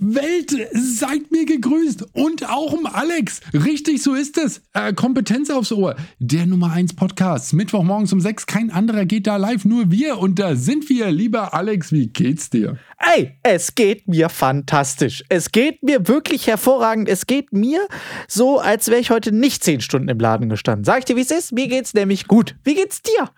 Welt, seid mir gegrüßt. Und auch um Alex. Richtig, so ist es. Äh, Kompetenz aufs Ohr. Der Nummer 1 Podcast. Mittwochmorgens um 6. Kein anderer geht da live, nur wir. Und da sind wir. Lieber Alex, wie geht's dir? Ey, es geht mir fantastisch. Es geht mir wirklich hervorragend. Es geht mir so, als wäre ich heute nicht 10 Stunden im Laden gestanden. Sag ich dir, wie es ist? Mir geht's nämlich gut. Wie geht's dir?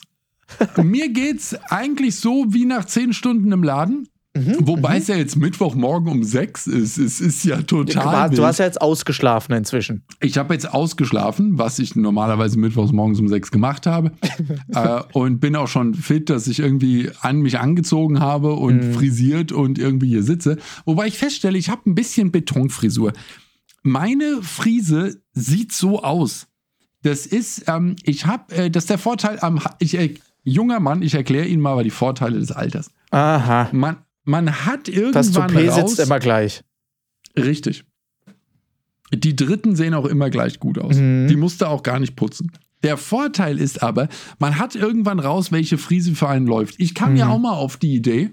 Mir geht's eigentlich so wie nach 10 Stunden im Laden. Mhm, Wobei mhm. es ja jetzt Mittwochmorgen um sechs ist. Es ist ja total. Du, du hast ja jetzt ausgeschlafen inzwischen. Ich habe jetzt ausgeschlafen, was ich normalerweise mittwochs morgens um sechs gemacht habe. äh, und bin auch schon fit, dass ich irgendwie an mich angezogen habe und mhm. frisiert und irgendwie hier sitze. Wobei ich feststelle, ich habe ein bisschen Betonfrisur. Meine Frise sieht so aus. Das ist, ähm, ich habe, äh, das ist der Vorteil am, ich, äh, junger Mann, ich erkläre Ihnen mal die Vorteile des Alters. Aha. Man, man hat irgendwann Das Toupet raus, sitzt immer gleich. Richtig. Die Dritten sehen auch immer gleich gut aus. Mhm. Die musste auch gar nicht putzen. Der Vorteil ist aber, man hat irgendwann raus, welche Frise für einen läuft. Ich kam mhm. ja auch mal auf die Idee,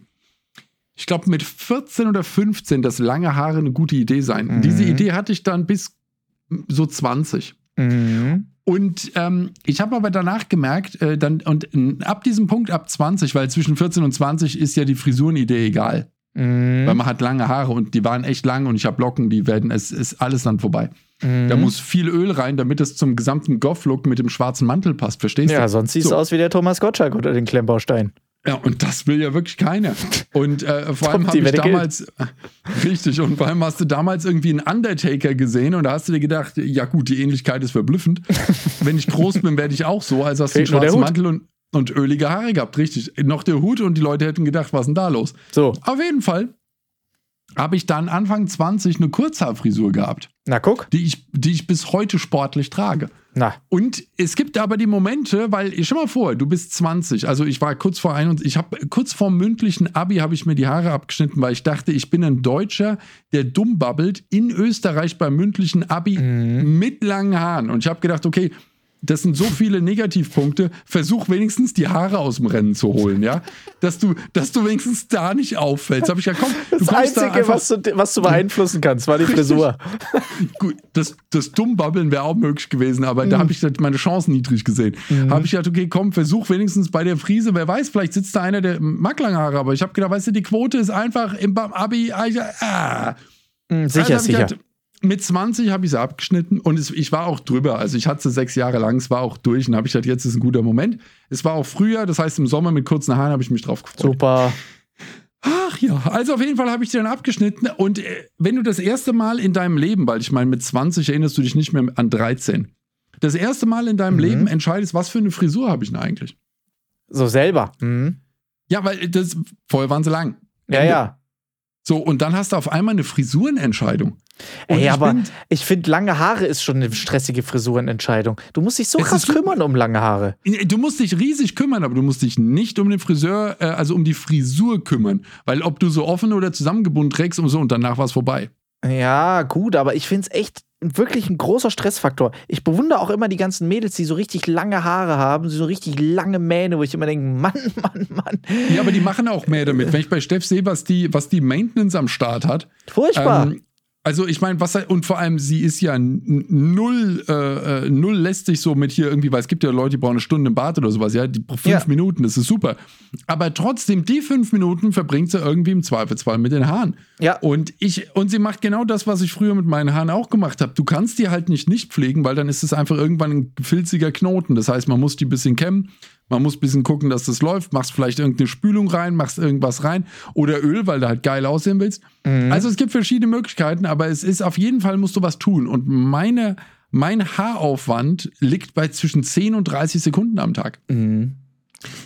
ich glaube mit 14 oder 15, dass lange Haare eine gute Idee seien. Mhm. Diese Idee hatte ich dann bis so 20. Mhm. Und ähm, ich habe aber danach gemerkt, äh, dann, und äh, ab diesem Punkt, ab 20, weil zwischen 14 und 20 ist ja die Frisurenidee egal. Mhm. Weil man hat lange Haare und die waren echt lang und ich habe Locken, die werden, es ist alles dann vorbei. Mhm. Da muss viel Öl rein, damit es zum gesamten Goff-Look mit dem schwarzen Mantel passt, verstehst ja, du? Ja, sonst sieht es so. aus wie der Thomas Gottschalk unter den Klemmbaustein. Ja, und das will ja wirklich keiner. Und äh, vor allem habe ich damals, richtig, und vor allem hast du damals irgendwie einen Undertaker gesehen und da hast du dir gedacht, ja gut, die Ähnlichkeit ist verblüffend. Wenn ich groß bin, werde ich auch so, also hast du einen schwarzen Mantel und, und ölige Haare gehabt, richtig. Noch der Hut und die Leute hätten gedacht, was ist denn da los? So. Auf jeden Fall habe ich dann Anfang 20 eine Kurzhaarfrisur gehabt. Na guck. Die ich, die ich bis heute sportlich trage. Na. Und es gibt aber die Momente, weil, stell mal vor, du bist 20, also ich war kurz vor ein und ich habe kurz vor mündlichen Abi habe ich mir die Haare abgeschnitten, weil ich dachte, ich bin ein Deutscher, der dumm babbelt in Österreich beim mündlichen Abi mhm. mit langen Haaren. Und ich habe gedacht, okay, das sind so viele Negativpunkte. Versuch wenigstens die Haare aus dem Rennen zu holen, ja? Dass du, dass du wenigstens da nicht auffällst. Hab ich gesagt, komm, das Einzige, da einfach, was, du, was du beeinflussen kannst, war die Frisur. Gut, das, das Dummbabbeln wäre auch möglich gewesen, aber mhm. da habe ich meine Chancen niedrig gesehen. Mhm. Habe ich gedacht, okay, komm, versuch wenigstens bei der Frise, wer weiß, vielleicht sitzt da einer, der mag lange Haare, aber ich habe gedacht, weißt du, die Quote ist einfach im Abi. Ah. Mhm, sicher, also sicher. Gedacht, mit 20 habe ich sie abgeschnitten und es, ich war auch drüber. Also ich hatte sie sechs Jahre lang, es war auch durch und habe ich gedacht, jetzt ist ein guter Moment. Es war auch früher, das heißt im Sommer mit kurzen Haaren habe ich mich drauf gefreut. Super. Ach ja, also auf jeden Fall habe ich die dann abgeschnitten und äh, wenn du das erste Mal in deinem Leben, weil ich meine mit 20 erinnerst du dich nicht mehr an 13, das erste Mal in deinem mhm. Leben entscheidest, was für eine Frisur habe ich denn eigentlich? So selber. Mhm. Ja, weil das vorher waren sie lang. Ja, ja. So, und dann hast du auf einmal eine Frisurenentscheidung. Und Ey, ich aber ich finde, lange Haare ist schon eine stressige Frisurenentscheidung. Du musst dich so krass kümmern um lange Haare. Du musst dich riesig kümmern, aber du musst dich nicht um den Friseur, äh, also um die Frisur kümmern. Weil ob du so offen oder zusammengebunden trägst und so und danach war es vorbei. Ja, gut, aber ich finde es echt wirklich ein großer Stressfaktor. Ich bewundere auch immer die ganzen Mädels, die so richtig lange Haare haben, so richtig lange Mähne, wo ich immer denke, Mann, Mann, Mann. Ja, aber die machen auch mehr damit. Wenn ich bei Steff sehe, was die, was die Maintenance am Start hat. Furchtbar. Ähm, also ich meine, was und vor allem sie ist ja null, äh, äh, null lästig so mit hier irgendwie, weil es gibt ja Leute, die brauchen eine Stunde im Bad oder sowas, ja, die fünf ja. Minuten, das ist super. Aber trotzdem, die fünf Minuten verbringt sie irgendwie im Zweifelsfall mit den Haaren. Ja. Und ich, und sie macht genau das, was ich früher mit meinen Haaren auch gemacht habe. Du kannst die halt nicht nicht pflegen, weil dann ist es einfach irgendwann ein filziger Knoten. Das heißt, man muss die ein bisschen kämmen man muss ein bisschen gucken, dass das läuft. Machst vielleicht irgendeine Spülung rein, machst irgendwas rein oder Öl, weil du halt geil aussehen willst. Mhm. Also es gibt verschiedene Möglichkeiten, aber es ist auf jeden Fall musst du was tun. Und meine, mein Haaraufwand liegt bei zwischen 10 und 30 Sekunden am Tag. Mhm.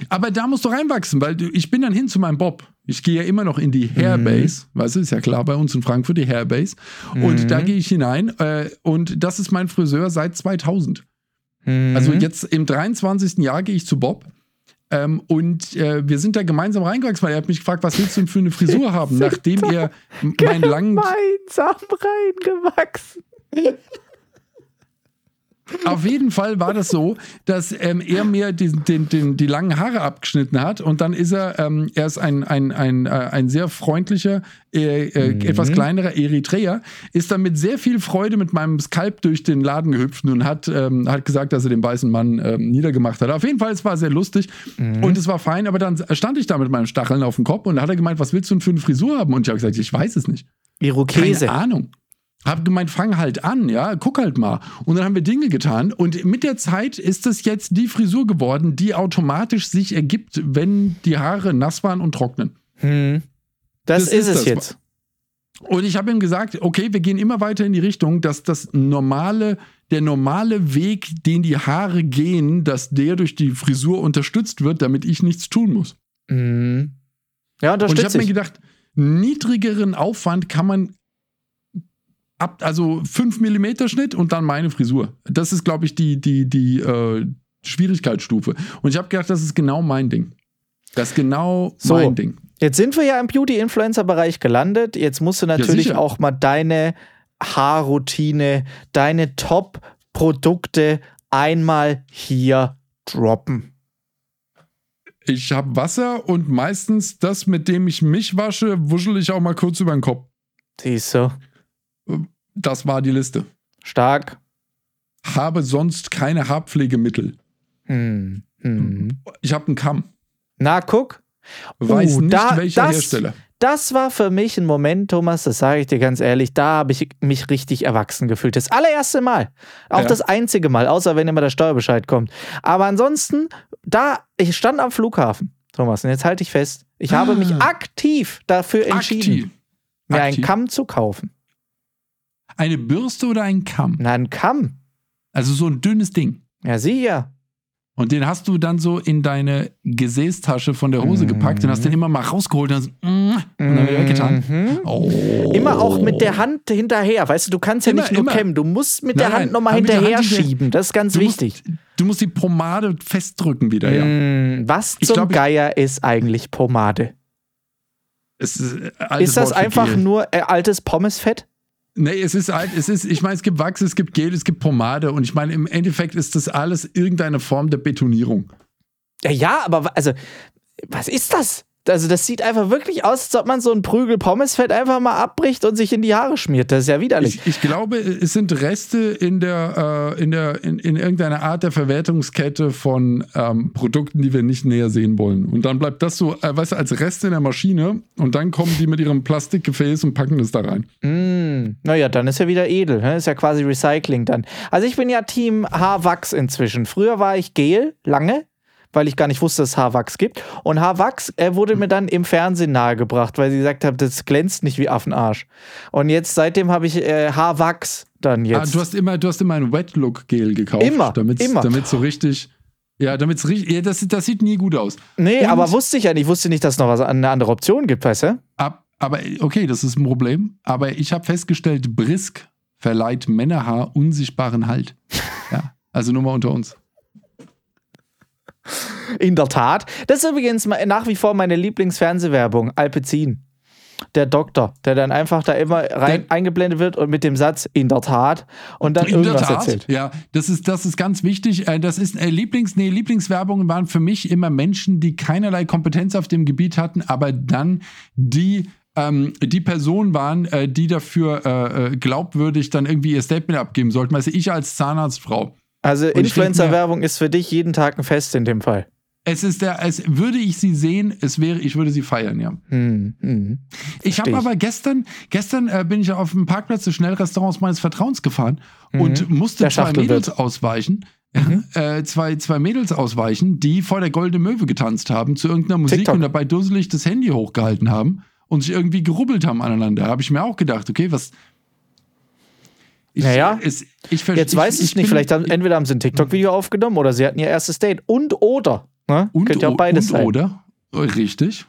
Aber da musst du reinwachsen, weil ich bin dann hin zu meinem Bob. Ich gehe ja immer noch in die Hairbase, mhm. weißt du, ist ja klar bei uns in Frankfurt die Hairbase. Und mhm. da gehe ich hinein äh, und das ist mein Friseur seit 2000. Mhm. Also jetzt im 23. Jahr gehe ich zu Bob. Ähm, und äh, wir sind da gemeinsam reingewachsen, weil er hat mich gefragt, was willst du denn für eine Frisur haben, nachdem er meinen langen. Gemeinsam reingewachsen. Auf jeden Fall war das so, dass ähm, er mir den, den, den, die langen Haare abgeschnitten hat und dann ist er, ähm, er ist ein, ein, ein, äh, ein sehr freundlicher, äh, äh, mhm. etwas kleinerer Eritreer, ist dann mit sehr viel Freude mit meinem Skalp durch den Laden gehüpft und hat, ähm, hat gesagt, dass er den weißen Mann ähm, niedergemacht hat. Auf jeden Fall, es war sehr lustig mhm. und es war fein, aber dann stand ich da mit meinen Stacheln auf dem Kopf und da hat er gemeint, was willst du denn für eine Frisur haben? Und ich habe gesagt, ich weiß es nicht. Irokese. Keine Ahnung. Hab gemeint, fang halt an, ja, guck halt mal. Und dann haben wir Dinge getan. Und mit der Zeit ist das jetzt die Frisur geworden, die automatisch sich ergibt, wenn die Haare nass waren und trocknen. Hm. Das, das, ist, ist es das. jetzt. Und ich habe ihm gesagt, okay, wir gehen immer weiter in die Richtung, dass das normale, der normale Weg, den die Haare gehen, dass der durch die Frisur unterstützt wird, damit ich nichts tun muss. Mhm. Ja, und ich habe mir gedacht, niedrigeren Aufwand kann man ab, also 5 mm Schnitt und dann meine Frisur. Das ist, glaube ich, die, die, die äh, Schwierigkeitsstufe. Und ich habe gedacht, das ist genau mein Ding. Das ist genau so, mein Ding. Jetzt sind wir ja im Beauty-Influencer-Bereich gelandet. Jetzt musst du natürlich ja, auch mal deine Haarroutine, deine Top-Produkte einmal hier droppen. Ich habe Wasser und meistens das, mit dem ich mich wasche, wuschel ich auch mal kurz über den Kopf. Siehst du. Das war die Liste. Stark. Habe sonst keine Haarpflegemittel. Hm. Hm. Ich habe einen Kamm. Na, guck. Weiß uh, nicht, da, welcher das, Hersteller. Das war für mich ein Moment, Thomas, das sage ich dir ganz ehrlich, da habe ich mich richtig erwachsen gefühlt. Das allererste Mal. Auch ja. das einzige Mal, außer wenn immer der Steuerbescheid kommt. Aber ansonsten, da, ich stand am Flughafen, Thomas, und jetzt halte ich fest, ich ah. habe mich aktiv dafür entschieden, aktiv. mir aktiv. einen Kamm zu kaufen. Eine Bürste oder ein Kamm? Na, ein Kamm. Also so ein dünnes Ding. Ja, sieh ja. Und den hast du dann so in deine Gesäßtasche von der Hose gepackt und hast den immer mal rausgeholt und, hast, mm, und dann wieder weggetan. Mhm. Oh. Immer auch mit der Hand hinterher. Weißt du, du kannst ja immer, nicht nur kämmen, du musst mit nein, der Hand nochmal hinterher schieben. Das ist ganz du wichtig. Musst, du musst die Pomade festdrücken wieder, ja. Mm, was zum glaub, Geier ist eigentlich Pomade? ist, ist das einfach nur äh, altes Pommesfett? Nee, es ist halt, es ist, ich meine, es gibt Wachs, es gibt Gel, es gibt Pomade und ich meine, im Endeffekt ist das alles irgendeine Form der Betonierung. Ja, ja, aber also, was ist das? Also das sieht einfach wirklich aus, als ob man so ein Prügel Pommesfett einfach mal abbricht und sich in die Haare schmiert. Das ist ja widerlich. Ich, ich glaube, es sind Reste in der, äh, in der, in, in, irgendeiner Art der Verwertungskette von ähm, Produkten, die wir nicht näher sehen wollen. Und dann bleibt das so, äh, weißt du, als Reste in der Maschine und dann kommen die mit ihrem Plastikgefäß und packen das da rein. Mm, naja, dann ist ja wieder edel. Ne? Ist ja quasi Recycling dann. Also ich bin ja Team Haarwachs inzwischen. Früher war ich Gel, lange weil ich gar nicht wusste, dass es Haarwachs gibt. Und Haarwachs äh, wurde mir dann im Fernsehen nahegebracht, weil sie gesagt haben, das glänzt nicht wie Affenarsch. Und jetzt seitdem habe ich äh, Haarwachs dann ah, jetzt. Ah, du hast immer, du hast immer ein Wet Look Gel gekauft, immer, damit immer, damit so richtig. Ja, damit es richtig. Ja, das, das sieht nie gut aus. Nee, Und, aber wusste ich ja nicht. Ich wusste nicht, dass es noch was, eine andere Option gibt, weißt du? Ab, aber okay, das ist ein Problem. Aber ich habe festgestellt, Brisk verleiht Männerhaar unsichtbaren Halt. ja, also nur mal unter uns. In der Tat. Das ist übrigens nach wie vor meine Lieblingsfernsehwerbung, Alpezin. Der Doktor, der dann einfach da immer rein der, eingeblendet wird und mit dem Satz in der Tat und dann irgendwas erzählt. Ja, das ist, das ist ganz wichtig. Äh, das ist äh, Lieblings, nee, Lieblingswerbungen waren für mich immer Menschen, die keinerlei Kompetenz auf dem Gebiet hatten, aber dann die ähm, die Personen waren, äh, die dafür äh, äh glaubwürdig dann irgendwie ihr Statement abgeben sollten. Weißt du, ich als Zahnarztfrau. Also Influencer-Werbung ist für dich jeden Tag ein Fest in dem Fall. Es ist der, es würde ich sie sehen, es wäre, ich würde sie feiern, ja. Hm, hm. Ich habe aber gestern, gestern äh, bin ich auf dem Parkplatz des Schnellrestaurants meines Vertrauens gefahren mhm. und musste zwei Mädels wird. ausweichen. Mhm. Äh, zwei, zwei Mädels ausweichen, die vor der Goldene Möwe getanzt haben zu irgendeiner Musik TikTok. und dabei dusselig das Handy hochgehalten haben und sich irgendwie gerubbelt haben aneinander. Da habe ich mir auch gedacht, okay, was, ich, naja, es, ich, jetzt weiß ich, ich nicht, vielleicht haben, entweder haben sie ein TikTok-Video aufgenommen oder sie hatten ihr erstes Date und oder. Ne? Und, Könnte ja auch beides und sein. oder. Richtig.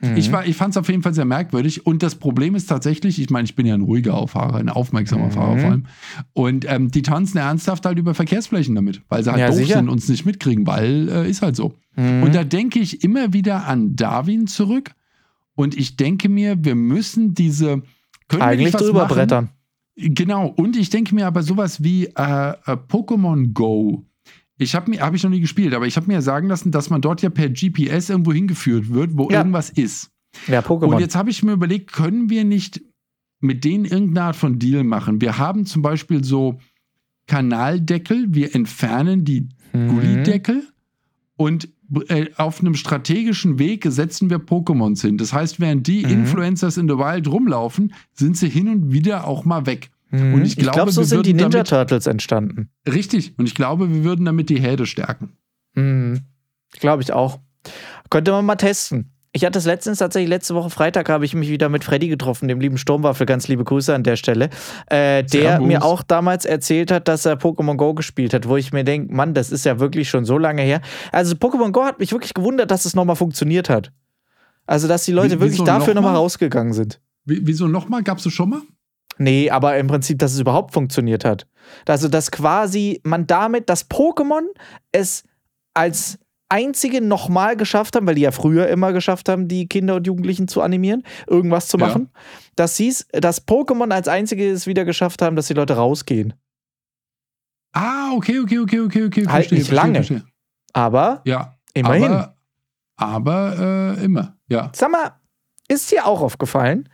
Mhm. Ich, ich fand es auf jeden Fall sehr merkwürdig. Und das Problem ist tatsächlich, ich meine, ich bin ja ein ruhiger Fahrer, ein aufmerksamer mhm. Fahrer vor allem. Und ähm, die tanzen ernsthaft halt über Verkehrsflächen damit, weil sie halt ja, doof sicher. sind und es nicht mitkriegen, weil äh, ist halt so. Mhm. Und da denke ich immer wieder an Darwin zurück. Und ich denke mir, wir müssen diese. Eigentlich drüber brettern Genau, und ich denke mir aber sowas wie äh, äh, Pokémon Go. Ich habe mir, habe ich noch nie gespielt, aber ich habe mir sagen lassen, dass man dort ja per GPS irgendwo hingeführt wird, wo Ja. irgendwas ist. Ja, Pokémon. Und jetzt habe ich mir überlegt, können wir nicht mit denen irgendeine Art von Deal machen? Wir haben zum Beispiel so Kanaldeckel, wir entfernen die Mhm. Gullideckel und äh, auf einem strategischen Weg setzen wir Pokémons hin. Das heißt, während die Mhm. Influencers in the Wild rumlaufen, sind sie hin und wieder auch mal weg. Mhm. Und ich glaube, glaub, so sind die Ninja Turtles entstanden. Richtig. Und ich glaube, wir würden damit die Herde stärken. Mhm. Glaube ich auch. Könnte man mal testen. Ich hatte es letztens tatsächlich, letzte Woche Freitag habe ich mich wieder mit Freddy getroffen, dem lieben Sturmwaffel, ganz liebe Grüße an der Stelle, äh, der mir auch damals erzählt hat, dass er Pokémon Go gespielt hat, wo ich mir denke, Mann, das ist ja wirklich schon so lange her. Also Pokémon Go hat mich wirklich gewundert, dass es nochmal funktioniert hat. Also, dass die Leute Wie- wirklich dafür noch nochmal mal? rausgegangen sind. Wie, wieso nochmal? Gab es schon mal? Nee, aber im Prinzip, dass es überhaupt funktioniert hat. Also, dass quasi man damit, das Pokémon es als einzige nochmal geschafft haben, weil die ja früher immer geschafft haben, die Kinder und Jugendlichen zu animieren, irgendwas zu Ja. machen, dass sie es, dass Pokémon als einzige es wieder geschafft haben, dass die Leute rausgehen. Ah, okay, okay, okay, okay, okay. Halt nicht lange. Aber Ja, immerhin. aber, aber äh, immer, ja. Sag mal, ist dir auch aufgefallen,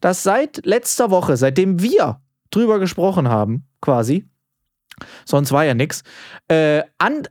dass seit letzter Woche, seitdem wir drüber gesprochen haben, quasi, sonst war ja nix, äh,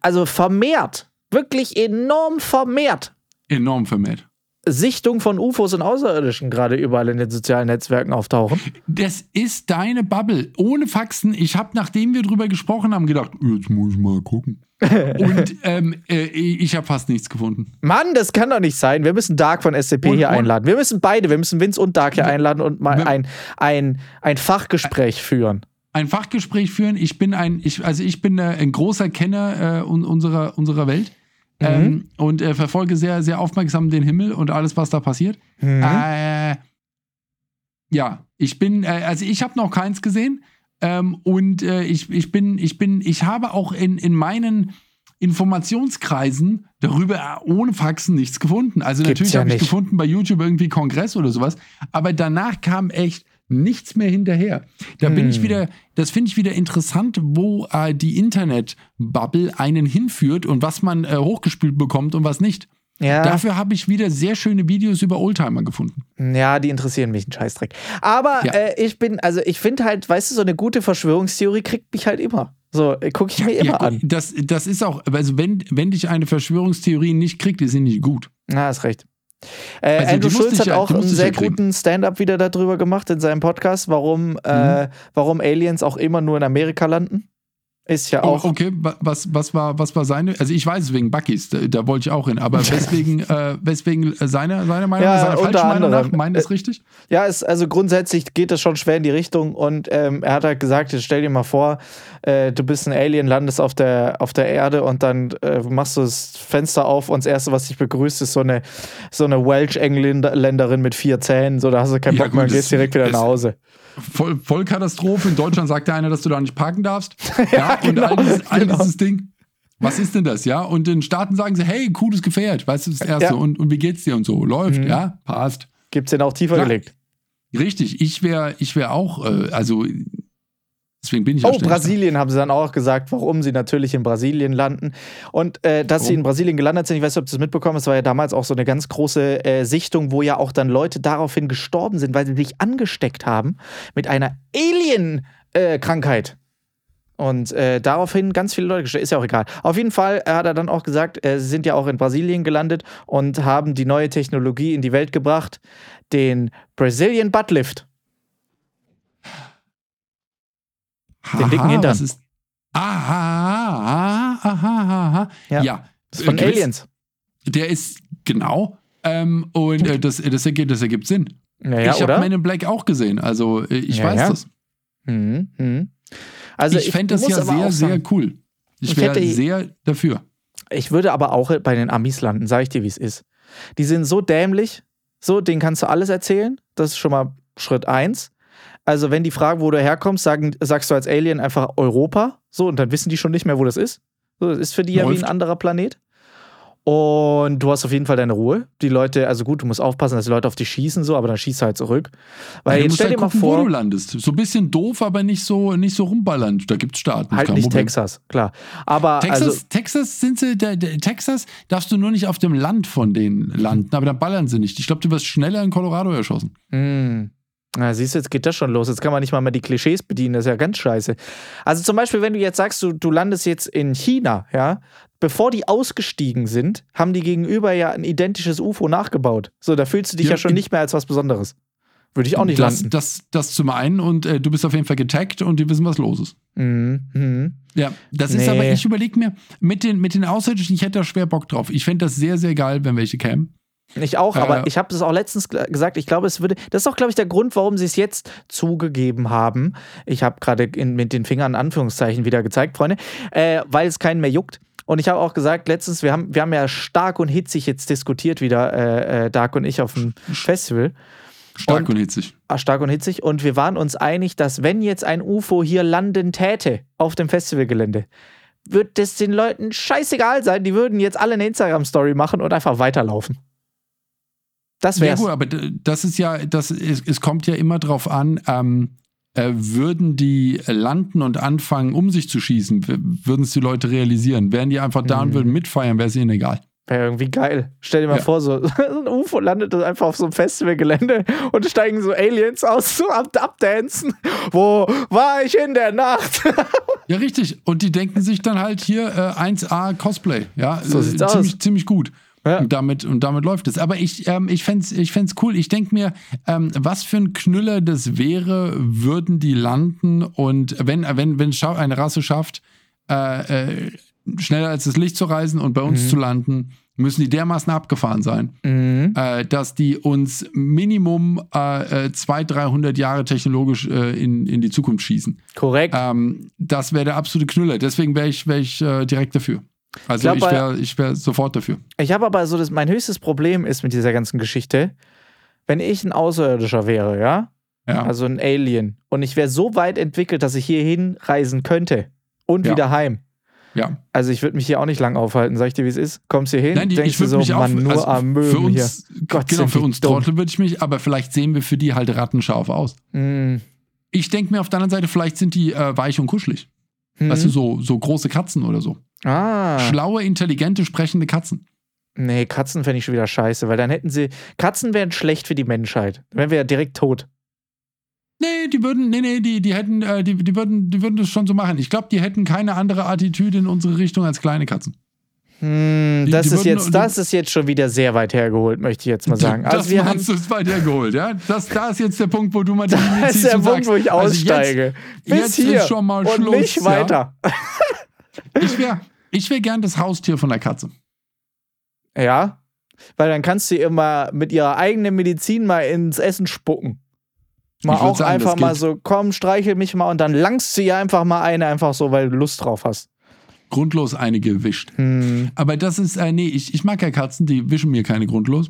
also vermehrt, wirklich enorm vermehrt Enorm vermehrt. Sichtung von UFOs und Außerirdischen gerade überall in den sozialen Netzwerken auftauchen. Das ist deine Bubble. Ohne Faxen. Ich habe, nachdem wir drüber gesprochen haben, gedacht, jetzt muss ich mal gucken. Und ähm, äh, ich habe fast nichts gefunden. Mann, das kann doch nicht sein. Wir müssen Dark von SCP Und- hier und- einladen. Wir müssen beide, wir müssen Vince und Dark hier einladen und mal ein, ein, ein Fachgespräch führen. Ein Fachgespräch führen. Ich bin ein, ich, also ich bin äh, ein großer Kenner äh, un- unserer, unserer Welt. Mhm. Ähm, und äh, verfolge sehr, sehr aufmerksam den Himmel und alles, was da passiert. Mhm. Äh, ja, ich bin, äh, also ich habe noch keins gesehen. Ähm, und äh, ich, ich bin, ich bin, ich habe auch in, in meinen Informationskreisen darüber ohne Faxen nichts gefunden. Also Gibt's natürlich ja habe ich gefunden bei YouTube irgendwie Kongress oder sowas, aber danach kam echt nichts mehr hinterher. Da bin ich Hm. wieder, das finde ich wieder interessant, wo äh, die Internet-Bubble einen hinführt und was man äh, hochgespült bekommt und was nicht. Ja. Dafür habe ich wieder sehr schöne Videos über Oldtimer gefunden. Ja, die interessieren mich einen Scheißdreck. Aber Ja. äh, ich bin, also ich finde halt, weißt du, so eine gute Verschwörungstheorie kriegt mich halt immer. So, gucke ich mir immer Ja, an. Das, das ist auch, also wenn, wenn dich eine Verschwörungstheorie nicht kriegt, ist sie nicht gut. Na, hast recht. Äh, Also, Andrew Schulz hat ja- auch einen sehr ja guten Stand-up wieder darüber gemacht in seinem Podcast, warum, äh, Mhm. warum Aliens auch immer nur in Amerika landen. Ist ja Oh, auch. okay, wa- was, was, war, was war seine? Also ich weiß es wegen Buckys, da, da wollte ich auch hin, aber weswegen, äh, weswegen seine, seine Meinung, Ja, seine falsche unter Meinung nach? anderem. Meint das richtig? Ja, es, also grundsätzlich geht es schon schwer in die Richtung und ähm, er hat halt gesagt, jetzt stell dir mal vor, äh, du bist ein Alien, landest auf der, auf der Erde und dann äh, machst du das Fenster auf und das Erste, was dich begrüßt, ist so eine, so eine Welsh-Engländerin mit vier Zähnen, so da hast du keinen Ja, Bock mehr und gut, gehst das- direkt wieder das- nach Hause. Voll, Vollkatastrophe. In Deutschland sagt der einer, dass du da nicht parken darfst. Ja, genau, und all dieses, all genau. dieses Ding. Was ist denn das, ja? Und in Staaten sagen sie, hey, cooles Gefährt, weißt du, das Erste. Ja. Und, und wie geht's dir und so? Läuft, Mhm. ja, passt. Gibt's den auch tiefer Klar. gelegt. Richtig, ich wäre ich wär auch, äh, also deswegen bin ich Oh, Brasilien haben sie dann auch gesagt, warum sie natürlich in Brasilien landen. Und äh, dass sie Warum? in Brasilien gelandet sind, ich weiß nicht, ob du das mitbekommen hast, war ja damals auch so eine ganz große äh, Sichtung, wo ja auch dann Leute daraufhin gestorben sind, weil sie sich angesteckt haben mit einer Alien-Krankheit. Und äh, daraufhin ganz viele Leute gestorben. Ist ja auch egal. Auf jeden Fall äh, hat er dann auch gesagt, äh, sie sind ja auch in Brasilien gelandet und haben die neue Technologie in die Welt gebracht, den Brazilian Buttlift. Den dicken Hintern. Was ist, aha, aha, aha, aha. Ja. Ja. Das ist von Äh, gewiss. Aliens. Der ist, genau. Ähm, und äh, das, das, ergibt, das ergibt Sinn. Naja, ich habe? Men in Black auch gesehen, also äh, ich Ja, weiß das. Mhm, mhm. Also ich fände das ja sehr, sehr cool. Ich Ich wäre sehr dafür. Ich würde aber auch bei den Amis landen, sag ich dir, wie es ist. Die sind so dämlich, so, denen kannst du alles erzählen. Das ist schon mal Schritt eins. Also, wenn die fragen, wo du herkommst, sagen, sagst du als Alien einfach Europa. So, und dann wissen die schon nicht mehr, wo das ist. So, das ist für die ja wie Läuft. ein anderer Planet. Und du hast auf jeden Fall deine Ruhe. Die Leute, also gut, du musst aufpassen, dass die Leute auf dich schießen, so, aber dann schießt du halt zurück. Weil Ja, du jetzt stell halt dir mal gucken, vor, wo du landest. So ein bisschen doof, aber nicht so, nicht so rumballern. Da gibt es Staaten. halt nicht Problem. Texas, klar. Aber Texas, also, Texas sind sie, der, der, Texas darfst du nur nicht auf dem Land von denen landen, aber dann ballern sie nicht. Ich glaube, du wirst schneller in Colorado erschossen. Hm. Na, siehst du, jetzt geht das schon los. Jetzt kann man nicht mal mehr die Klischees bedienen. Das ist ja ganz scheiße. Also zum Beispiel, wenn du jetzt sagst, du, du landest jetzt in China, ja, bevor die ausgestiegen sind, haben die gegenüber ja ein identisches UFO nachgebaut. So, da fühlst du dich ja, Ja, schon nicht mehr als was Besonderes. Würde ich auch nicht das, landen. das, das zum einen und äh, du bist auf jeden Fall getaggt und die wissen, was los ist. Mhm. Mhm. Ja, das ist Nee. aber, ich überlege mir, mit den, mit den Außerirdischen, ich hätte da schwer Bock drauf. Ich fände das sehr, sehr geil, wenn welche kämen. Ich auch, aber Äh, ich habe das auch letztens gesagt. Ich glaube, es würde. Das ist auch, glaube ich, der Grund, warum sie es jetzt zugegeben haben. Ich habe gerade mit den Fingern in Anführungszeichen wieder gezeigt, Freunde, äh, weil es keinen mehr juckt. Und ich habe auch gesagt, letztens, wir haben, wir haben ja stark und hitzig jetzt diskutiert wieder, äh, äh, Dark und ich auf dem Festival. Stark Und- und, hitzig. Ah, Stark und hitzig. Und wir waren uns einig, dass wenn jetzt ein UFO hier landen täte auf dem Festivalgelände, wird es den Leuten scheißegal sein. Die würden jetzt alle eine Instagram-Story machen und einfach weiterlaufen. Das Ja wär's. gut, aber das ist ja, das ist, es kommt ja immer drauf an, ähm, äh, würden die landen und anfangen, um sich zu schießen, würden es die Leute realisieren. Wären die einfach da und Mhm. würden mitfeiern, wäre es ihnen egal. Wäre irgendwie geil. Stell dir mal Ja. vor, so, so ein UFO landet einfach auf so einem Festivalgelände und steigen so Aliens aus, so ab, abdancen. Wo war ich in der Nacht? Ja, richtig. Und die denken sich dann halt hier äh, 1A Cosplay. Ja, So äh, sieht's aus. ziemlich, ziemlich gut. Ja. Und, damit, und damit läuft es. Aber ich, ähm, ich fände es ich fänd's cool. Ich denke mir, ähm, was für ein Knüller das wäre, würden die landen und wenn, wenn, wenn eine Rasse schafft, äh, äh, schneller als das Licht zu reisen und bei uns Mhm. zu landen, müssen die dermaßen abgefahren sein, äh, dass die uns Minimum äh, äh, 200, 300 Jahre technologisch äh, in, in die Zukunft schießen. Korrekt. Ähm, das wäre der absolute Knüller. Deswegen wäre ich, wär ich äh, direkt dafür. Also ich bei- wäre ich wär sofort dafür. Ich habe aber so das, mein höchstes Problem ist mit dieser ganzen Geschichte, wenn ich ein Außerirdischer wäre, ja, Ja. also ein Alien, und ich wäre so weit entwickelt, dass ich hier hinreisen könnte und Ja. wieder heim. ja. Also ich würde mich hier auch nicht lang aufhalten, sag ich dir, wie es ist. Kommst hier hin, Nein, die, denkst ich du so, mich Mann, nur also am Möwen für hier. uns, Gott, genau, für uns dumm. Trottel würde ich mich, aber vielleicht sehen wir für die halt rattenscharf aus. Mm. Ich denke mir auf der anderen Seite, vielleicht sind die äh, weich und kuschelig. Hm. Weißt du, so, so große Katzen oder so. Ah. Schlaue, intelligente, sprechende Katzen. Nee, Katzen fände ich schon wieder scheiße, weil dann hätten sie. Katzen wären schlecht für die Menschheit. Dann wären wir ja direkt tot. Nee, die würden, nee, nee, die, die hätten, äh, die, die würden, die würden das schon so machen. Ich glaube, die hätten keine andere Attitüde in unsere Richtung als kleine Katzen. Hm, Die- das, die ist jetzt, das ist jetzt schon wieder sehr weit hergeholt, möchte ich jetzt mal sagen. das Also wir haben, meinst du, ist weit hergeholt, ja? Das, da ist jetzt der Punkt, wo du mal die Linie das ist der Punkt, sagst, wo ich also jetzt- aussteige. Bis jetzt hier ist schon mal und Schluss. nicht ja? weiter. Ich wäre ich wär gern das Haustier von der Katze. Ja, weil dann kannst du immer mit ihrer eigenen Medizin mal ins Essen spucken. Mal auch sagen, einfach das mal so, komm, streichel mich mal und dann langst du ihr einfach mal eine, einfach so, weil du Lust drauf hast. Grundlos eine gewischt. Hm. Aber das ist, äh, nee, ich, ich mag ja Katzen, die wischen mir keine grundlos.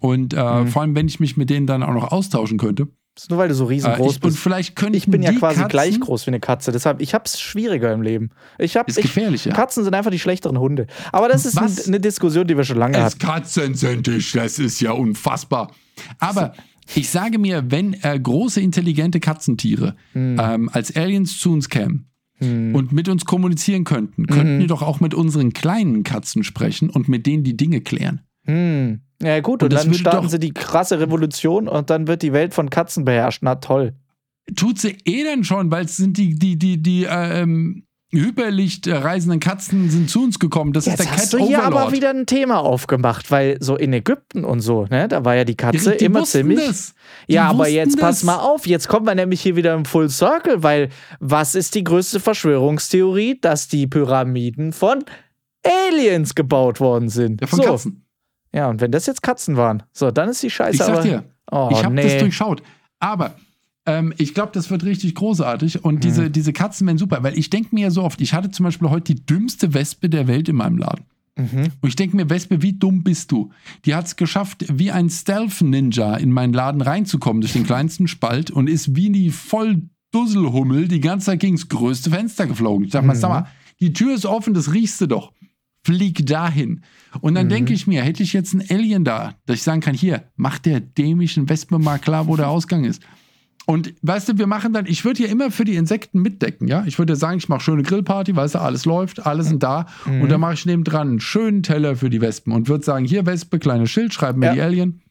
Und äh, Mhm. vor allem, wenn ich mich mit denen dann auch noch austauschen könnte. Nur weil du so Äh, riesengroß ich, und bist. vielleicht könnte Ich bin ja quasi Katzen, gleich groß wie eine Katze, deshalb ich hab's schwieriger im Leben. Ich hab Ist ich, gefährlich, ja. Katzen sind einfach die schlechteren Hunde. Aber das ist ein, eine Diskussion, die wir schon lange Es hatten. Katzen sind ich, das ist ja unfassbar. Aber ich sage mir, wenn äh, große, intelligente Katzentiere Hm. ähm, als Aliens zu uns kämen und mit uns kommunizieren könnten, könnten Mhm. die doch auch mit unseren kleinen Katzen sprechen und mit denen die Dinge klären. Hm. Ja gut, Und und, dann starten sie die krasse Revolution und dann wird die Welt von Katzen beherrscht. Na toll. Tut sie eh dann schon, weil es sind die, die, die, die äh, ähm, Hyperlicht äh, reisenden Katzen sind zu uns gekommen. Das ist Jetzt der Cat hast du hier Overlord. aber wieder ein Thema aufgemacht, weil so in Ägypten und so, ne, da war ja die Katze die, die immer ziemlich. Ja, aber jetzt pass mal auf, jetzt kommen wir nämlich hier wieder im Full Circle, weil was ist die größte Verschwörungstheorie? Dass die Pyramiden von Aliens gebaut worden sind. Ja, von so. Katzen. Ja, und wenn das jetzt Katzen waren, so, dann ist die Scheiße Ich sag aber. dir, oh, ich habe nee. das durchschaut. Aber ähm, ich glaube, das wird richtig großartig. Und diese, Mhm. diese Katzen werden super, weil ich denke mir ja so oft, ich hatte zum Beispiel heute die dümmste Wespe der Welt in meinem Laden. Mhm. Und ich denke mir, Wespe, wie dumm bist du? Die hat es geschafft, wie ein Stealth-Ninja in meinen Laden reinzukommen durch den kleinsten Spalt und ist wie die Volldusselhummel die ganze Zeit gegen das größte Fenster geflogen. Ich sag mal, Mhm. sag mal, die Tür ist offen, das riechst du doch. flieg dahin. Und dann mhm. denke ich mir, hätte ich jetzt einen Alien da, dass ich sagen kann, hier, mach der dämischen Wespe mal klar, wo der Ausgang ist. Und weißt du, wir machen dann, ich würde ja immer für die Insekten mitdecken, ja. Ich würde sagen, ich mache schöne Grillparty, weißt du, alles läuft, alle sind da. Mhm. Und dann mache ich nebendran einen schönen Teller für die Wespen und würde sagen, hier Wespe, kleines Schild, schreiben mir ja. die Alien.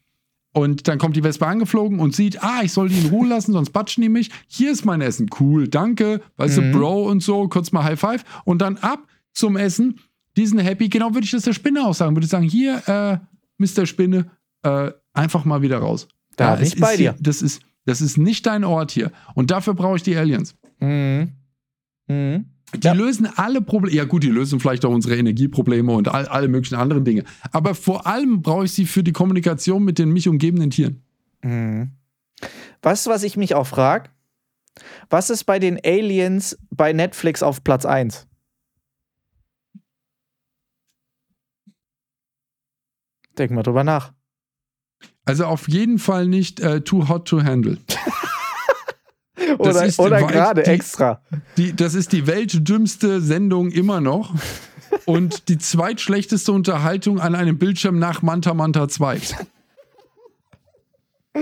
Und dann kommt die Wespe angeflogen und sieht, ah, ich soll die in Ruhe lassen, sonst batschen die mich. Hier ist mein Essen. Cool, danke. Weißt mhm. du, Bro und so, kurz mal High Five. Und dann ab zum Essen. Die sind happy. Genau würde ich das der Spinne auch sagen. Würde ich sagen, hier, äh, Mr. Spinne, äh, einfach mal wieder raus. Da ja, bin ich bei dir. Das ist, das ist nicht dein Ort hier. Und dafür brauche ich die Aliens. Mhm. Mhm. Die ja. lösen alle Probleme. Ja, gut, die lösen vielleicht auch unsere Energieprobleme und all, alle möglichen anderen Dinge. Aber vor allem brauche ich sie für die Kommunikation mit den mich umgebenden Tieren. Mhm. Weißt du, was ich mich auch frage? Was ist bei den Aliens bei Netflix auf Platz 1? Denk mal drüber nach. Also auf jeden Fall nicht äh, too hot to handle. oder oder gerade extra. Die, das ist die weltdümmste Sendung immer noch. und die zweitschlechteste Unterhaltung an einem Bildschirm nach Manta Manta 2.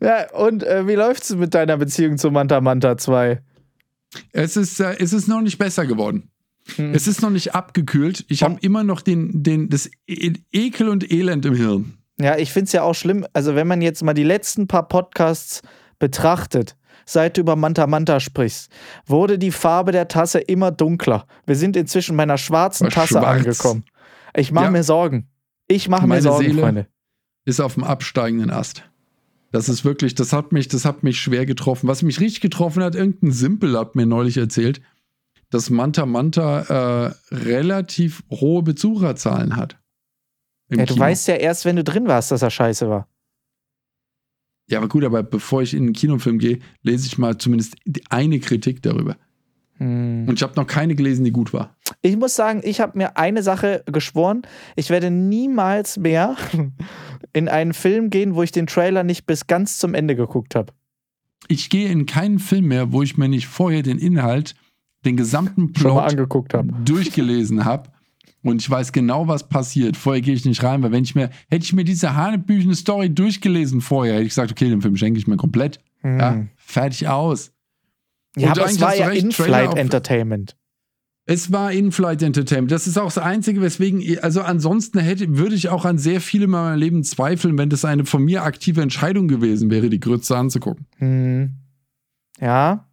ja, und äh, wie läuft's mit deiner Beziehung zu Manta Manta 2? Es ist, äh, es ist noch nicht besser geworden. Hm. Es ist noch nicht abgekühlt. Ich habe immer noch den, den, das e Ekel und Elend im Hirn. Ja, ich finde es ja auch schlimm. Also, wenn man jetzt mal die letzten paar Podcasts betrachtet, seit du über Manta Manta sprichst, wurde die Farbe der Tasse immer dunkler. Wir sind inzwischen bei einer schwarzen Was Tasse schwarz. angekommen. Ich mache ja. mir Sorgen. Ich mache mir Sorgen, Seele Freunde. Ist auf dem absteigenden Ast. Das ist wirklich, das hat mich, das hat mich schwer getroffen. Was mich richtig getroffen hat, irgendein Simpel hat mir neulich erzählt, dass Manta Manta äh, relativ hohe Besucherzahlen hat. Ja, du Kino. weißt ja erst, wenn du drin warst, dass er scheiße war. Ja, aber gut, aber bevor ich in einen Kinofilm gehe, lese ich mal zumindest eine Kritik darüber. Hm. Und ich habe noch keine gelesen, die gut war. Ich muss sagen, ich habe mir eine Sache geschworen. Ich werde niemals mehr in einen Film gehen, wo ich den Trailer nicht bis ganz zum Ende geguckt habe. Ich gehe in keinen Film mehr, wo ich mir nicht vorher den Inhalt den gesamten Plot durchgelesen habe und ich weiß genau, was passiert. Vorher gehe ich nicht rein, weil wenn ich mir, hätte ich mir diese hanebüchene Story durchgelesen vorher, hätte ich gesagt, okay, den Film schenke ich mir komplett. Hm. Ja, fertig aus. Ja, und aber es war ja In-Flight Entertainment. Es war In-Flight Entertainment. Das ist auch das Einzige, weswegen, also ansonsten hätte, würde ich auch an sehr vielem in meinem Leben zweifeln, wenn das eine von mir aktive Entscheidung gewesen wäre, die Grütze anzugucken. Hm. Ja,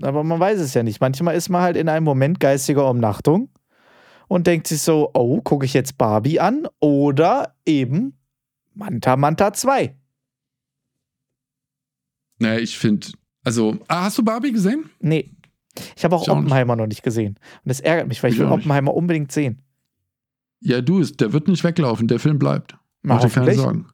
aber man weiß es ja nicht. Manchmal ist man halt in einem Moment geistiger Umnachtung und denkt sich so, oh, gucke ich jetzt Barbie an oder eben Manta Manta 2. Naja, ich finde, also, ah, hast du Barbie gesehen? Nee. Ich habe auch ich Oppenheimer noch nicht gesehen. Und das ärgert mich, weil ich, ich will Oppenheimer unbedingt sehen. Ja, du, der wird nicht weglaufen, der Film bleibt. Mach dir keine Sorgen.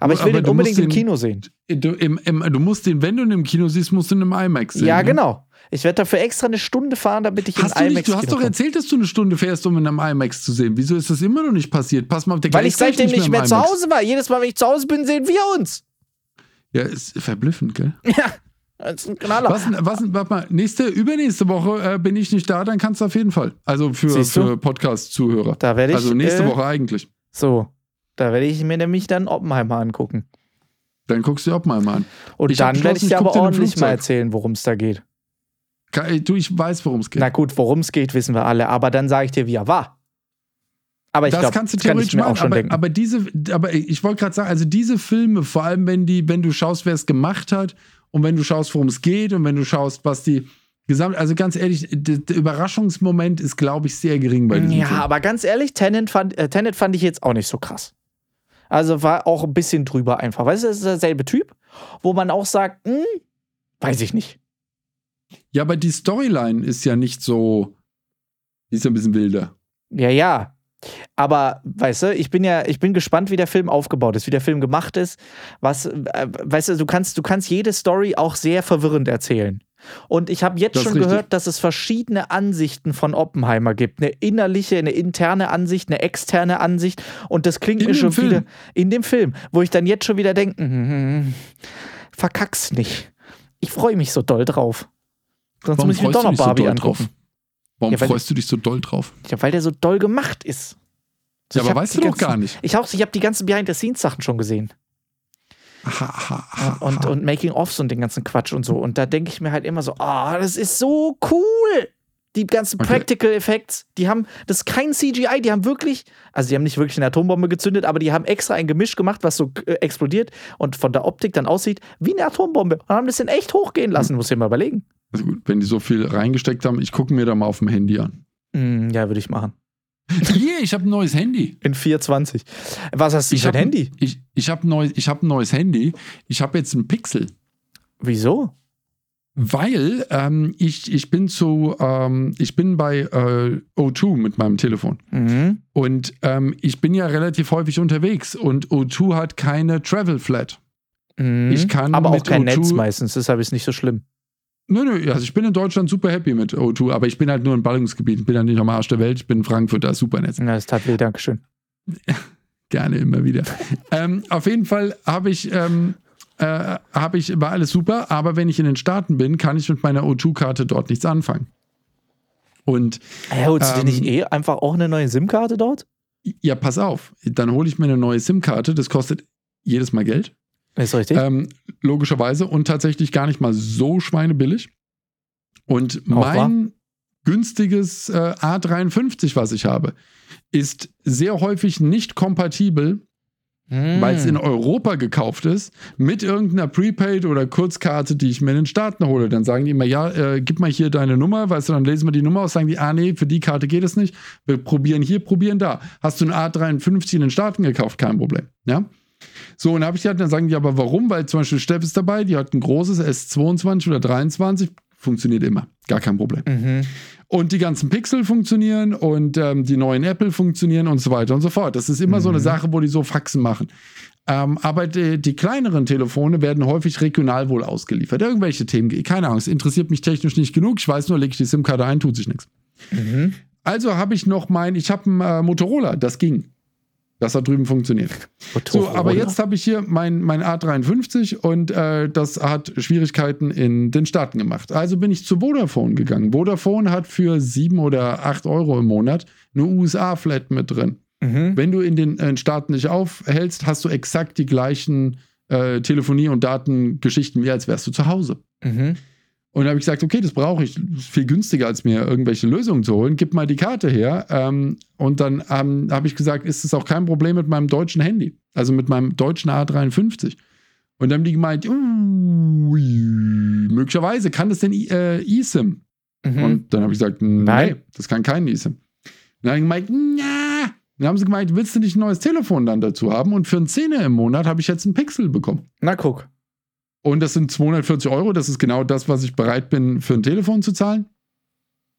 Aber ich will aber den unbedingt im Kino sehen. Du, im, im, du, musst den, wenn du ihn im Kino siehst, musst du ihn im IMAX sehen. Ja, ne? genau. Ich werde dafür extra eine Stunde fahren, damit ich hast in IMAX nicht, Du hast doch erzählt, dass du eine Stunde fährst, um in einem IMAX zu sehen. Wieso ist das immer noch nicht passiert? Pass mal auf, der Weil ich seitdem nicht mehr, nicht mehr zu Hause war. Jedes Mal, wenn ich zu Hause bin, sehen wir uns. Ja, ist verblüffend, gell? Ja. Das ist ein Knaller. Was, was, warte mal, nächste, übernächste Woche äh, bin ich nicht da, dann kannst du auf jeden Fall. Also für, für Podcast-Zuhörer. Da werde ich. Also nächste äh, Woche eigentlich. So. Da werde ich mir nämlich dann Oppenheimer angucken. Dann guckst du Oppenheimer an. Und ich dann werde ich dir aber ordentlich mal erzählen, worum es da geht. Du, ich weiß, worum es geht. Na gut, worum es geht, wissen wir alle. Aber dann sage ich dir, wie er war. Aber ich das glaub, kannst du theoretisch kann machen, auch schon aber, denken. aber diese, aber ich wollte gerade sagen, also diese Filme, vor allem wenn die, wenn du schaust, wer es gemacht hat und wenn du schaust, worum es geht und wenn du schaust, was die gesamt, also ganz ehrlich, der, Überraschungsmoment ist, glaube ich, sehr gering bei diesem Ja, Film. aber ganz ehrlich, Tenet fand, äh, Tenet fand ich jetzt auch nicht so krass. Also war auch ein bisschen drüber einfach. Weißt du, das ist derselbe Typ, wo man auch sagt, hm, weiß ich nicht. Ja, aber die Storyline ist ja nicht so, die ist ja ein bisschen wilder. Ja, ja. Aber, weißt du, ich bin ja, ich bin gespannt, wie der Film aufgebaut ist, wie der Film gemacht ist. Was, äh, weißt du, du kannst, du kannst jede Story auch sehr verwirrend erzählen. Und ich habe jetzt das schon gehört, dass es verschiedene Ansichten von Oppenheimer gibt. Eine innerliche, eine interne Ansicht, eine externe Ansicht. Und das klingt in mir schon Film. wieder in dem Film, wo ich dann jetzt schon wieder denke, hm, verkack's nicht. Ich freue mich so doll drauf. Sonst Warum muss ich mir doch noch Barbie so angucken. Warum Ja, freust du dich so doll drauf? Ja, weil der so doll gemacht ist. Ja, Ich aber weißt du doch ganzen- gar nicht. Ich, auch- ich habe die ganzen Behind-the-Scenes-Sachen schon gesehen. Aha, aha, aha, Und, und Making-ofs und den ganzen Quatsch und so. Und da denke ich mir halt immer so, oh, das ist so cool. Die ganzen Okay. Practical Effects, die haben, das ist kein CGI, die haben wirklich, also die haben nicht wirklich eine Atombombe gezündet, aber die haben extra ein Gemisch gemacht, was so äh, explodiert und von der Optik dann aussieht wie eine Atombombe. Und haben das in echt hochgehen lassen, muss ich mal überlegen. Also gut, wenn die so viel reingesteckt haben, ich gucke mir da mal auf dem Handy an. Hm, ja, würde ich machen. Hier, ich habe ein neues Handy. In 420. Was hast du Ich für ein hab- Handy? Ich, ich habe neu, ich hab ein neues Handy. Ich habe jetzt ein Pixel. Wieso? Weil ähm, ich, ich bin zu, ähm, ich bin bei äh, O2 mit meinem Telefon. Mhm. Und ähm, ich bin ja relativ häufig unterwegs und O2 hat keine Travel Flat. Mhm. Ich kann aber auch kein O2 Netz meistens, deshalb ist nicht so schlimm. Nö, nö, also ich bin in Deutschland super happy mit O2, aber ich bin halt nur im Ballungsgebiet. Ich bin ja nicht am Arsch der Welt, ich bin in Frankfurt, da ist super Netz. Na, das tat weh, Dankeschön. Gerne immer wieder. ähm, auf jeden Fall habe ich, ähm, äh, habe ich, war alles super, aber wenn ich in den Staaten bin, kann ich mit meiner O2-Karte dort nichts anfangen. Und Hey, holst du dir Ähm, nicht eh einfach auch eine neue SIM-Karte dort? ja, pass auf, dann hole ich mir eine neue SIM-Karte, das kostet jedes Mal Geld. Ist richtig? Ähm, logischerweise und tatsächlich gar nicht mal so schweinebillig. Und mein günstiges äh, A53, was ich habe, ist sehr häufig nicht kompatibel, Hm. weil es in Europa gekauft ist, mit irgendeiner Prepaid oder Kurzkarte, die ich mir in den Staaten hole. Dann sagen die immer, ja, äh, gib mal hier deine Nummer, weißt du, dann lesen wir die Nummer aus, sagen die, ah nee, für die Karte geht es nicht. Wir probieren hier, probieren da. Hast du ein A53 in den Staaten gekauft? Kein Problem. Ja. So, und dann habe ich halt, dann sagen die aber, warum? Weil zum Beispiel Steff ist dabei, die hat ein großes S22 oder 23, funktioniert immer, gar kein Problem. Mhm. Und die ganzen Pixel funktionieren und ähm, die neuen Apple funktionieren und so weiter und so fort. Das ist immer so eine Mhm. Sache, wo die so Faxen machen. Ähm, aber die, die kleineren Telefone werden häufig regional wohl ausgeliefert. Irgendwelche Themen, keine Ahnung, es interessiert mich technisch nicht genug. Ich weiß nur, lege ich die SIM-Karte ein, tut sich nichts. Mhm. Also habe ich noch mein, ich habe ein äh, Motorola, das ging. Das hat drüben funktioniert. So, aber jetzt habe ich hier mein, mein A53 und äh, das hat Schwierigkeiten in den Staaten gemacht. Also bin ich zu Vodafone gegangen. Vodafone hat für sieben oder acht Euro im Monat eine USA-Flat mit drin. Mhm. Wenn du in den äh, Staaten nicht aufhältst, hast du exakt die gleichen äh, Telefonie- und Datengeschichten, wie als wärst du zu Hause. Mhm. Und da habe ich gesagt, okay, das brauche ich. Das ist viel günstiger, als mir irgendwelche Lösungen zu holen. Gib mal die Karte her. Ähm, und dann ähm, habe ich gesagt, ist es auch kein Problem mit meinem deutschen Handy. Also mit meinem deutschen A53. Und dann haben die gemeint, möglicherweise kann das denn äh, eSIM? Mhm. Und dann habe ich gesagt, nee, Nein. das kann kein eSIM. Dann haben die gemeint, na. Dann haben sie gemeint, willst du nicht ein neues Telefon dann dazu haben? Und für einen Zehner im Monat habe ich jetzt einen Pixel bekommen. Na guck. Und das sind 240 Euro. Das ist genau das, was ich bereit bin, für ein Telefon zu zahlen.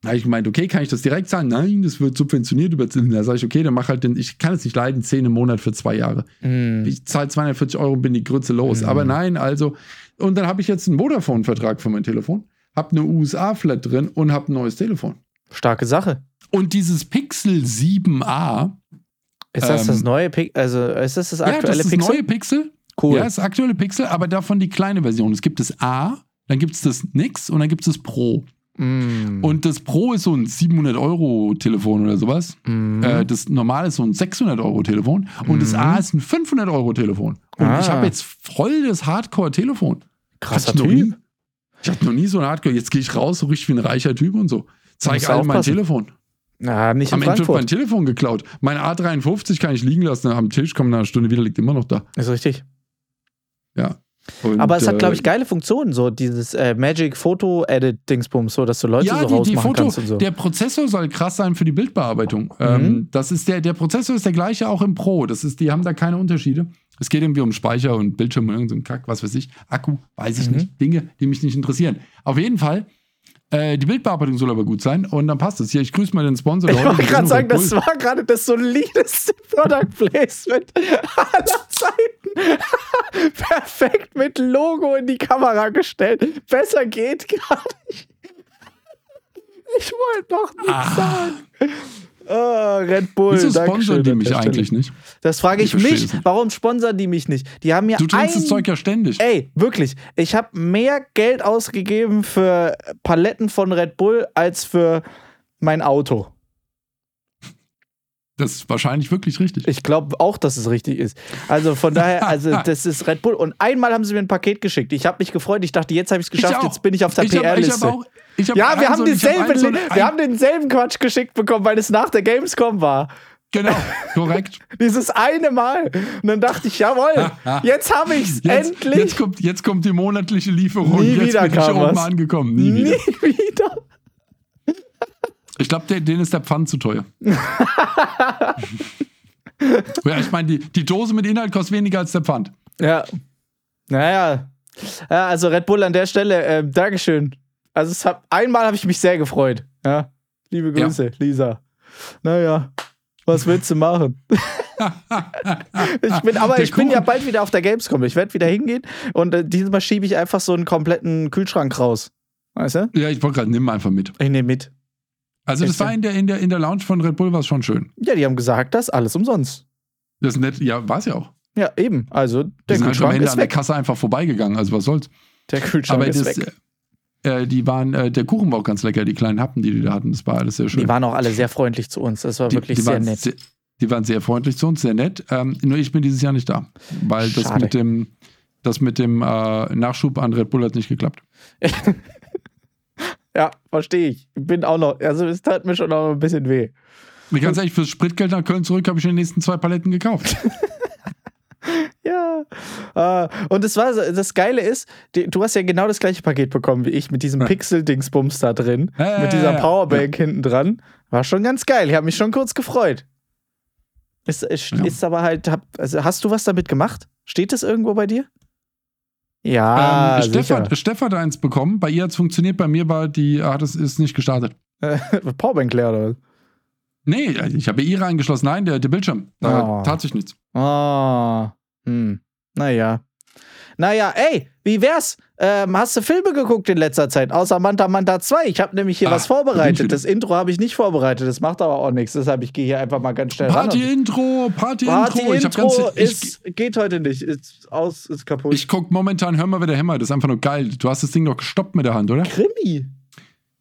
Da habe ich gemeint, okay, kann ich das direkt zahlen? Nein, das wird subventioniert über Zinsen. Da sage ich, okay, dann mach halt den, ich kann es nicht leiden, 10 im Monat für zwei Jahre. Mhm. Ich zahle 240 Euro und bin die Grütze los. Mhm. Aber nein, also, und dann habe ich jetzt einen Vodafone-Vertrag für mein Telefon, habe eine USA-Flat drin und habe ein neues Telefon. Starke Sache. Und dieses Pixel 7a, Ist das Ähm, das neue Pixel? Also ist das das ja, aktuelle das ist das Pixel? neue Pixel. Cool. Ja, das aktuelle Pixel, aber davon die kleine Version. Es gibt das A, dann gibt es das Nix und dann gibt es das Pro. Mm. Und das Pro ist so ein 700-Euro-Telefon oder sowas. Mhm. Äh, das normale ist so ein 600-Euro-Telefon. Und das Mhm. A ist ein 500-Euro-Telefon. Und Ah. ich habe jetzt voll das Hardcore-Telefon. Krasser Typ. nie. Ich hatte noch nie so ein Hardcore. Jetzt gehe ich raus, so richtig wie ein reicher Typ und so. Zeig allen mein. Telefon. Na, nicht Am Ende wird mein. Telefon geklaut. Mein A53 kann ich liegen lassen am Tisch, kommt nach einer Stunde wieder, liegt immer noch da. Ist richtig. Ja. Und, Aber es hat, äh, glaube ich, geile Funktionen, so dieses äh, Magic Photo Edit Dingsbums, so dass du Leute ja, so die, die rausmachen Foto, kannst und so. der Prozessor soll krass sein für die Bildbearbeitung. Mhm. Ähm, das ist der, der Prozessor ist der gleiche auch im Pro. Das ist, die haben da keine Unterschiede. Es geht irgendwie um Speicher und Bildschirm und irgendein so ein Kack, was weiß ich. Akku, weiß ich Mhm. nicht. Dinge, die mich nicht interessieren. Auf jeden Fall, äh, die Bildbearbeitung soll aber gut sein und dann passt es. Hier, ich grüße mal den Sponsor. ich wollte gerade sagen, das war gerade das solideste Product Placement aller Zeiten. Perfekt mit Logo in die Kamera gestellt. Besser geht gar nicht. Ich wollte noch nichts Ah. sagen. Oh, Red Bull. Wieso sponsern die mich eigentlich nicht? Das frage ich Ich mich. Warum sponsern die mich nicht? Die haben ja Du trinkst ein das Zeug ja ständig. Ey, wirklich. Ich habe mehr Geld ausgegeben für Paletten von Red Bull als für mein Auto. Das ist wahrscheinlich wirklich richtig. Ich glaube auch, dass es richtig ist. Also von daher, also das ist Red Bull. Und einmal haben sie mir ein Paket geschickt. Ich habe mich gefreut. Ich dachte, jetzt habe ich es geschafft. Jetzt bin ich auf der PR-Liste. Ja, wir haben, so, denselben, so wir haben denselben Quatsch geschickt bekommen, weil es nach der Gamescom war. Genau, korrekt. Dieses eine Mal. Und dann dachte ich, jawohl, jetzt habe ich es endlich. Jetzt kommt, jetzt kommt die monatliche Lieferung. Nie jetzt wieder bin ich was. angekommen. Nie, Nie wieder. Ich glaube, denen ist der Pfand zu teuer. ja, ich meine, die, die Dose mit Inhalt kostet weniger als der Pfand. Ja. Naja. Ja, also Red Bull an der Stelle, äh, Dankeschön. Also es hab, einmal habe ich mich sehr gefreut. Ja. Liebe Grüße, Lisa. Naja, was willst du machen? ich bin, aber Der ich bin ja Kuchen- bald wieder auf der Gamescom. Ich werde wieder hingehen und äh, dieses Mal schiebe ich einfach so einen kompletten Kühlschrank raus. Weißt du? Ja, ich wollte gerade, nimm einfach mit. Ich nehme mit. Also, das war in der, in, der, in der Lounge von Red Bull war es schon schön. Ja, die haben gesagt, das ist alles umsonst. Das ist nett, ja, war es ja auch. Ja, eben. Also Die der sind halt Kühlschrank Ende ist an der weg. Kasse einfach vorbeigegangen, also was soll's. Der Kühlschrank Aber ist das, weg. äh, die waren, äh, der Kuchen war auch ganz lecker, die kleinen Happen, die die da hatten, das war alles sehr schön. Die waren auch alle sehr freundlich zu uns. Das war Die- wirklich die sehr nett. Sehr, die waren sehr freundlich zu uns, sehr nett. Ähm, nur ich bin dieses Jahr nicht da, weil das Schade. mit dem, das mit dem äh, Nachschub an Red Bull hat nicht geklappt. Ja, verstehe ich. Bin auch noch, also es tat mir schon noch ein bisschen weh. Und ganz ehrlich, fürs Spritgeld nach Köln zurück habe ich in den nächsten zwei Paletten gekauft. Ja. Äh, und das war das Geile ist, die, du hast ja genau das gleiche Paket bekommen wie ich mit diesem. Pixel-Dingsbums da drin, ja, mit dieser ja, ja. Powerbank hinten dran. War schon ganz geil. Ich habe mich schon kurz gefreut. Ist, ist, Ja. ist aber halt, hab, also hast du was damit gemacht? Steht das irgendwo bei dir? Ja, ähm, Steff, sicher. hat, eins bekommen, bei ihr hat es funktioniert, bei mir war die, hat es ist nicht gestartet. Powerbank leer oder was? Nee, ich habe ihre angeschlossen. Nein, der, der Bildschirm. Da Oh. tat sich nichts. Ah, hm. Naja. Naja, ey, wie wär's? Ähm, hast du Filme geguckt in letzter Zeit? Außer Manta Manta 2. Ich habe nämlich hier Ah, was vorbereitet. Das Intro habe ich nicht vorbereitet. Das macht aber auch nichts. Deshalb, ich gehe hier einfach mal ganz schnell Party-Intro, Party-Intro. Ich, hab ganz, Party-Intro ist, geht heute nicht. Ist aus, ist kaputt. ich guck momentan, hör mal, wer der Hämmer. Das ist einfach nur geil. Du hast das Ding doch gestoppt mit der Hand, oder? Krimi.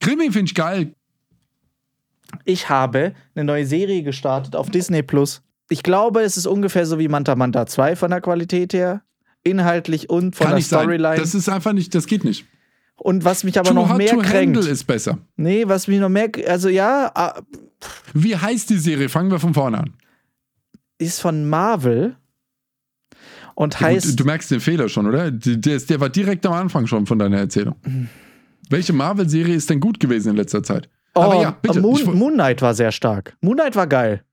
Krimi finde ich geil. Ich habe eine neue Serie gestartet auf Disney Plus. Ich glaube, es ist ungefähr so wie Manta Manta 2 von der Qualität her. Inhaltlich und von Kann der nicht sein. Storyline. Das ist einfach nicht, das geht nicht. und was mich aber Too noch mehr to kränkt. Handle ist besser. Nee, was mich noch mehr, also ja, ah, Wie heißt die Serie? Fangen wir von vorne an. ist von Marvel und Ja, heißt, gut, du merkst den Fehler schon, oder? Der, der war direkt am Anfang schon von deiner Erzählung. Welche Marvel-Serie ist denn gut gewesen in letzter Zeit? oh, Aber ja, bitte. Moon, Moon Knight war sehr stark. Moon Knight war geil.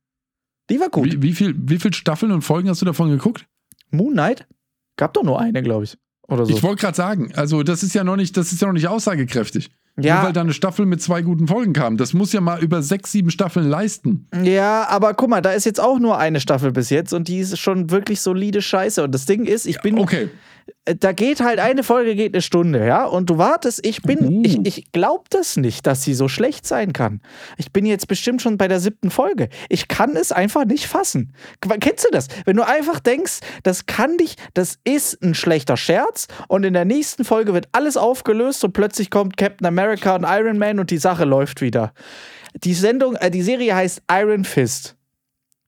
Die war gut. Wie, wie, viel, wie viel Staffeln und Folgen hast du davon geguckt? Moon Knight? Gab doch nur eine, glaube ich. Oder so. Ich wollte gerade sagen, also das ist ja noch nicht, das ist ja noch nicht aussagekräftig. Nur ja, weil da eine Staffel mit zwei guten Folgen kam. Das muss ja mal über sechs, sieben Staffeln leisten. ja, aber guck mal, da ist jetzt auch nur eine Staffel bis jetzt und die ist schon wirklich solide Scheiße. Und das Ding ist, ich bin, Okay. Äh, da geht halt eine Folge geht eine Stunde, ja, und du wartest, ich bin, Uh. ich, ich glaub das nicht, dass sie so schlecht sein kann. Ich bin jetzt bestimmt schon bei der siebten Folge. Ich kann es einfach nicht fassen. Kennst du das? Wenn du einfach denkst, das kann dich, das ist ein schlechter Scherz und in der nächsten Folge wird alles aufgelöst und plötzlich kommt Captain America und Iron Man und die Sache läuft wieder. Die Sendung, äh, die Serie heißt Iron Fist.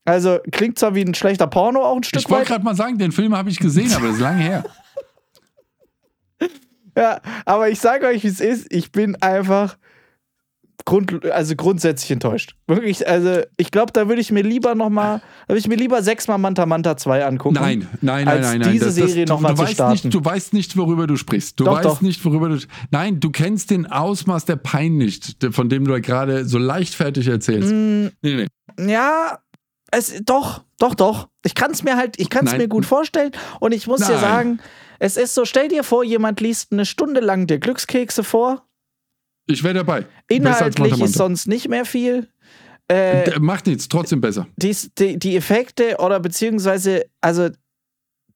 Also klingt zwar wie ein schlechter Porno auch ein Stück Ich wollte weit. gerade mal sagen, den Film habe ich gesehen, aber das ist lange her. Ja, aber ich sage euch, wie es ist. Ich bin einfach grund, also grundsätzlich enttäuscht. Wirklich, also ich glaube, da würde ich mir lieber noch mal, da würde ich mir lieber sechsmal Manta Manta 2 angucken. Nein, nein, nein, nein, nein. diese Serie du, noch mal du zu weißt starten. Nicht, du weißt nicht, worüber du sprichst. Du Doch, weißt doch. nicht, worüber du. Nein, du kennst den Ausmaß der Pein nicht, von dem du gerade so leichtfertig erzählst. Mm, Nee, nee. ja, es doch, doch, doch. Ich kann es mir halt, ich kann es mir gut vorstellen und ich muss dir Nein. sagen, es ist so, stell dir vor, jemand liest eine Stunde lang dir Glückskekse vor. Ich wäre dabei. Als Inhaltlich ist sonst nicht mehr viel. Äh, Der Macht nichts, trotzdem besser. dies, die, die Effekte oder beziehungsweise, also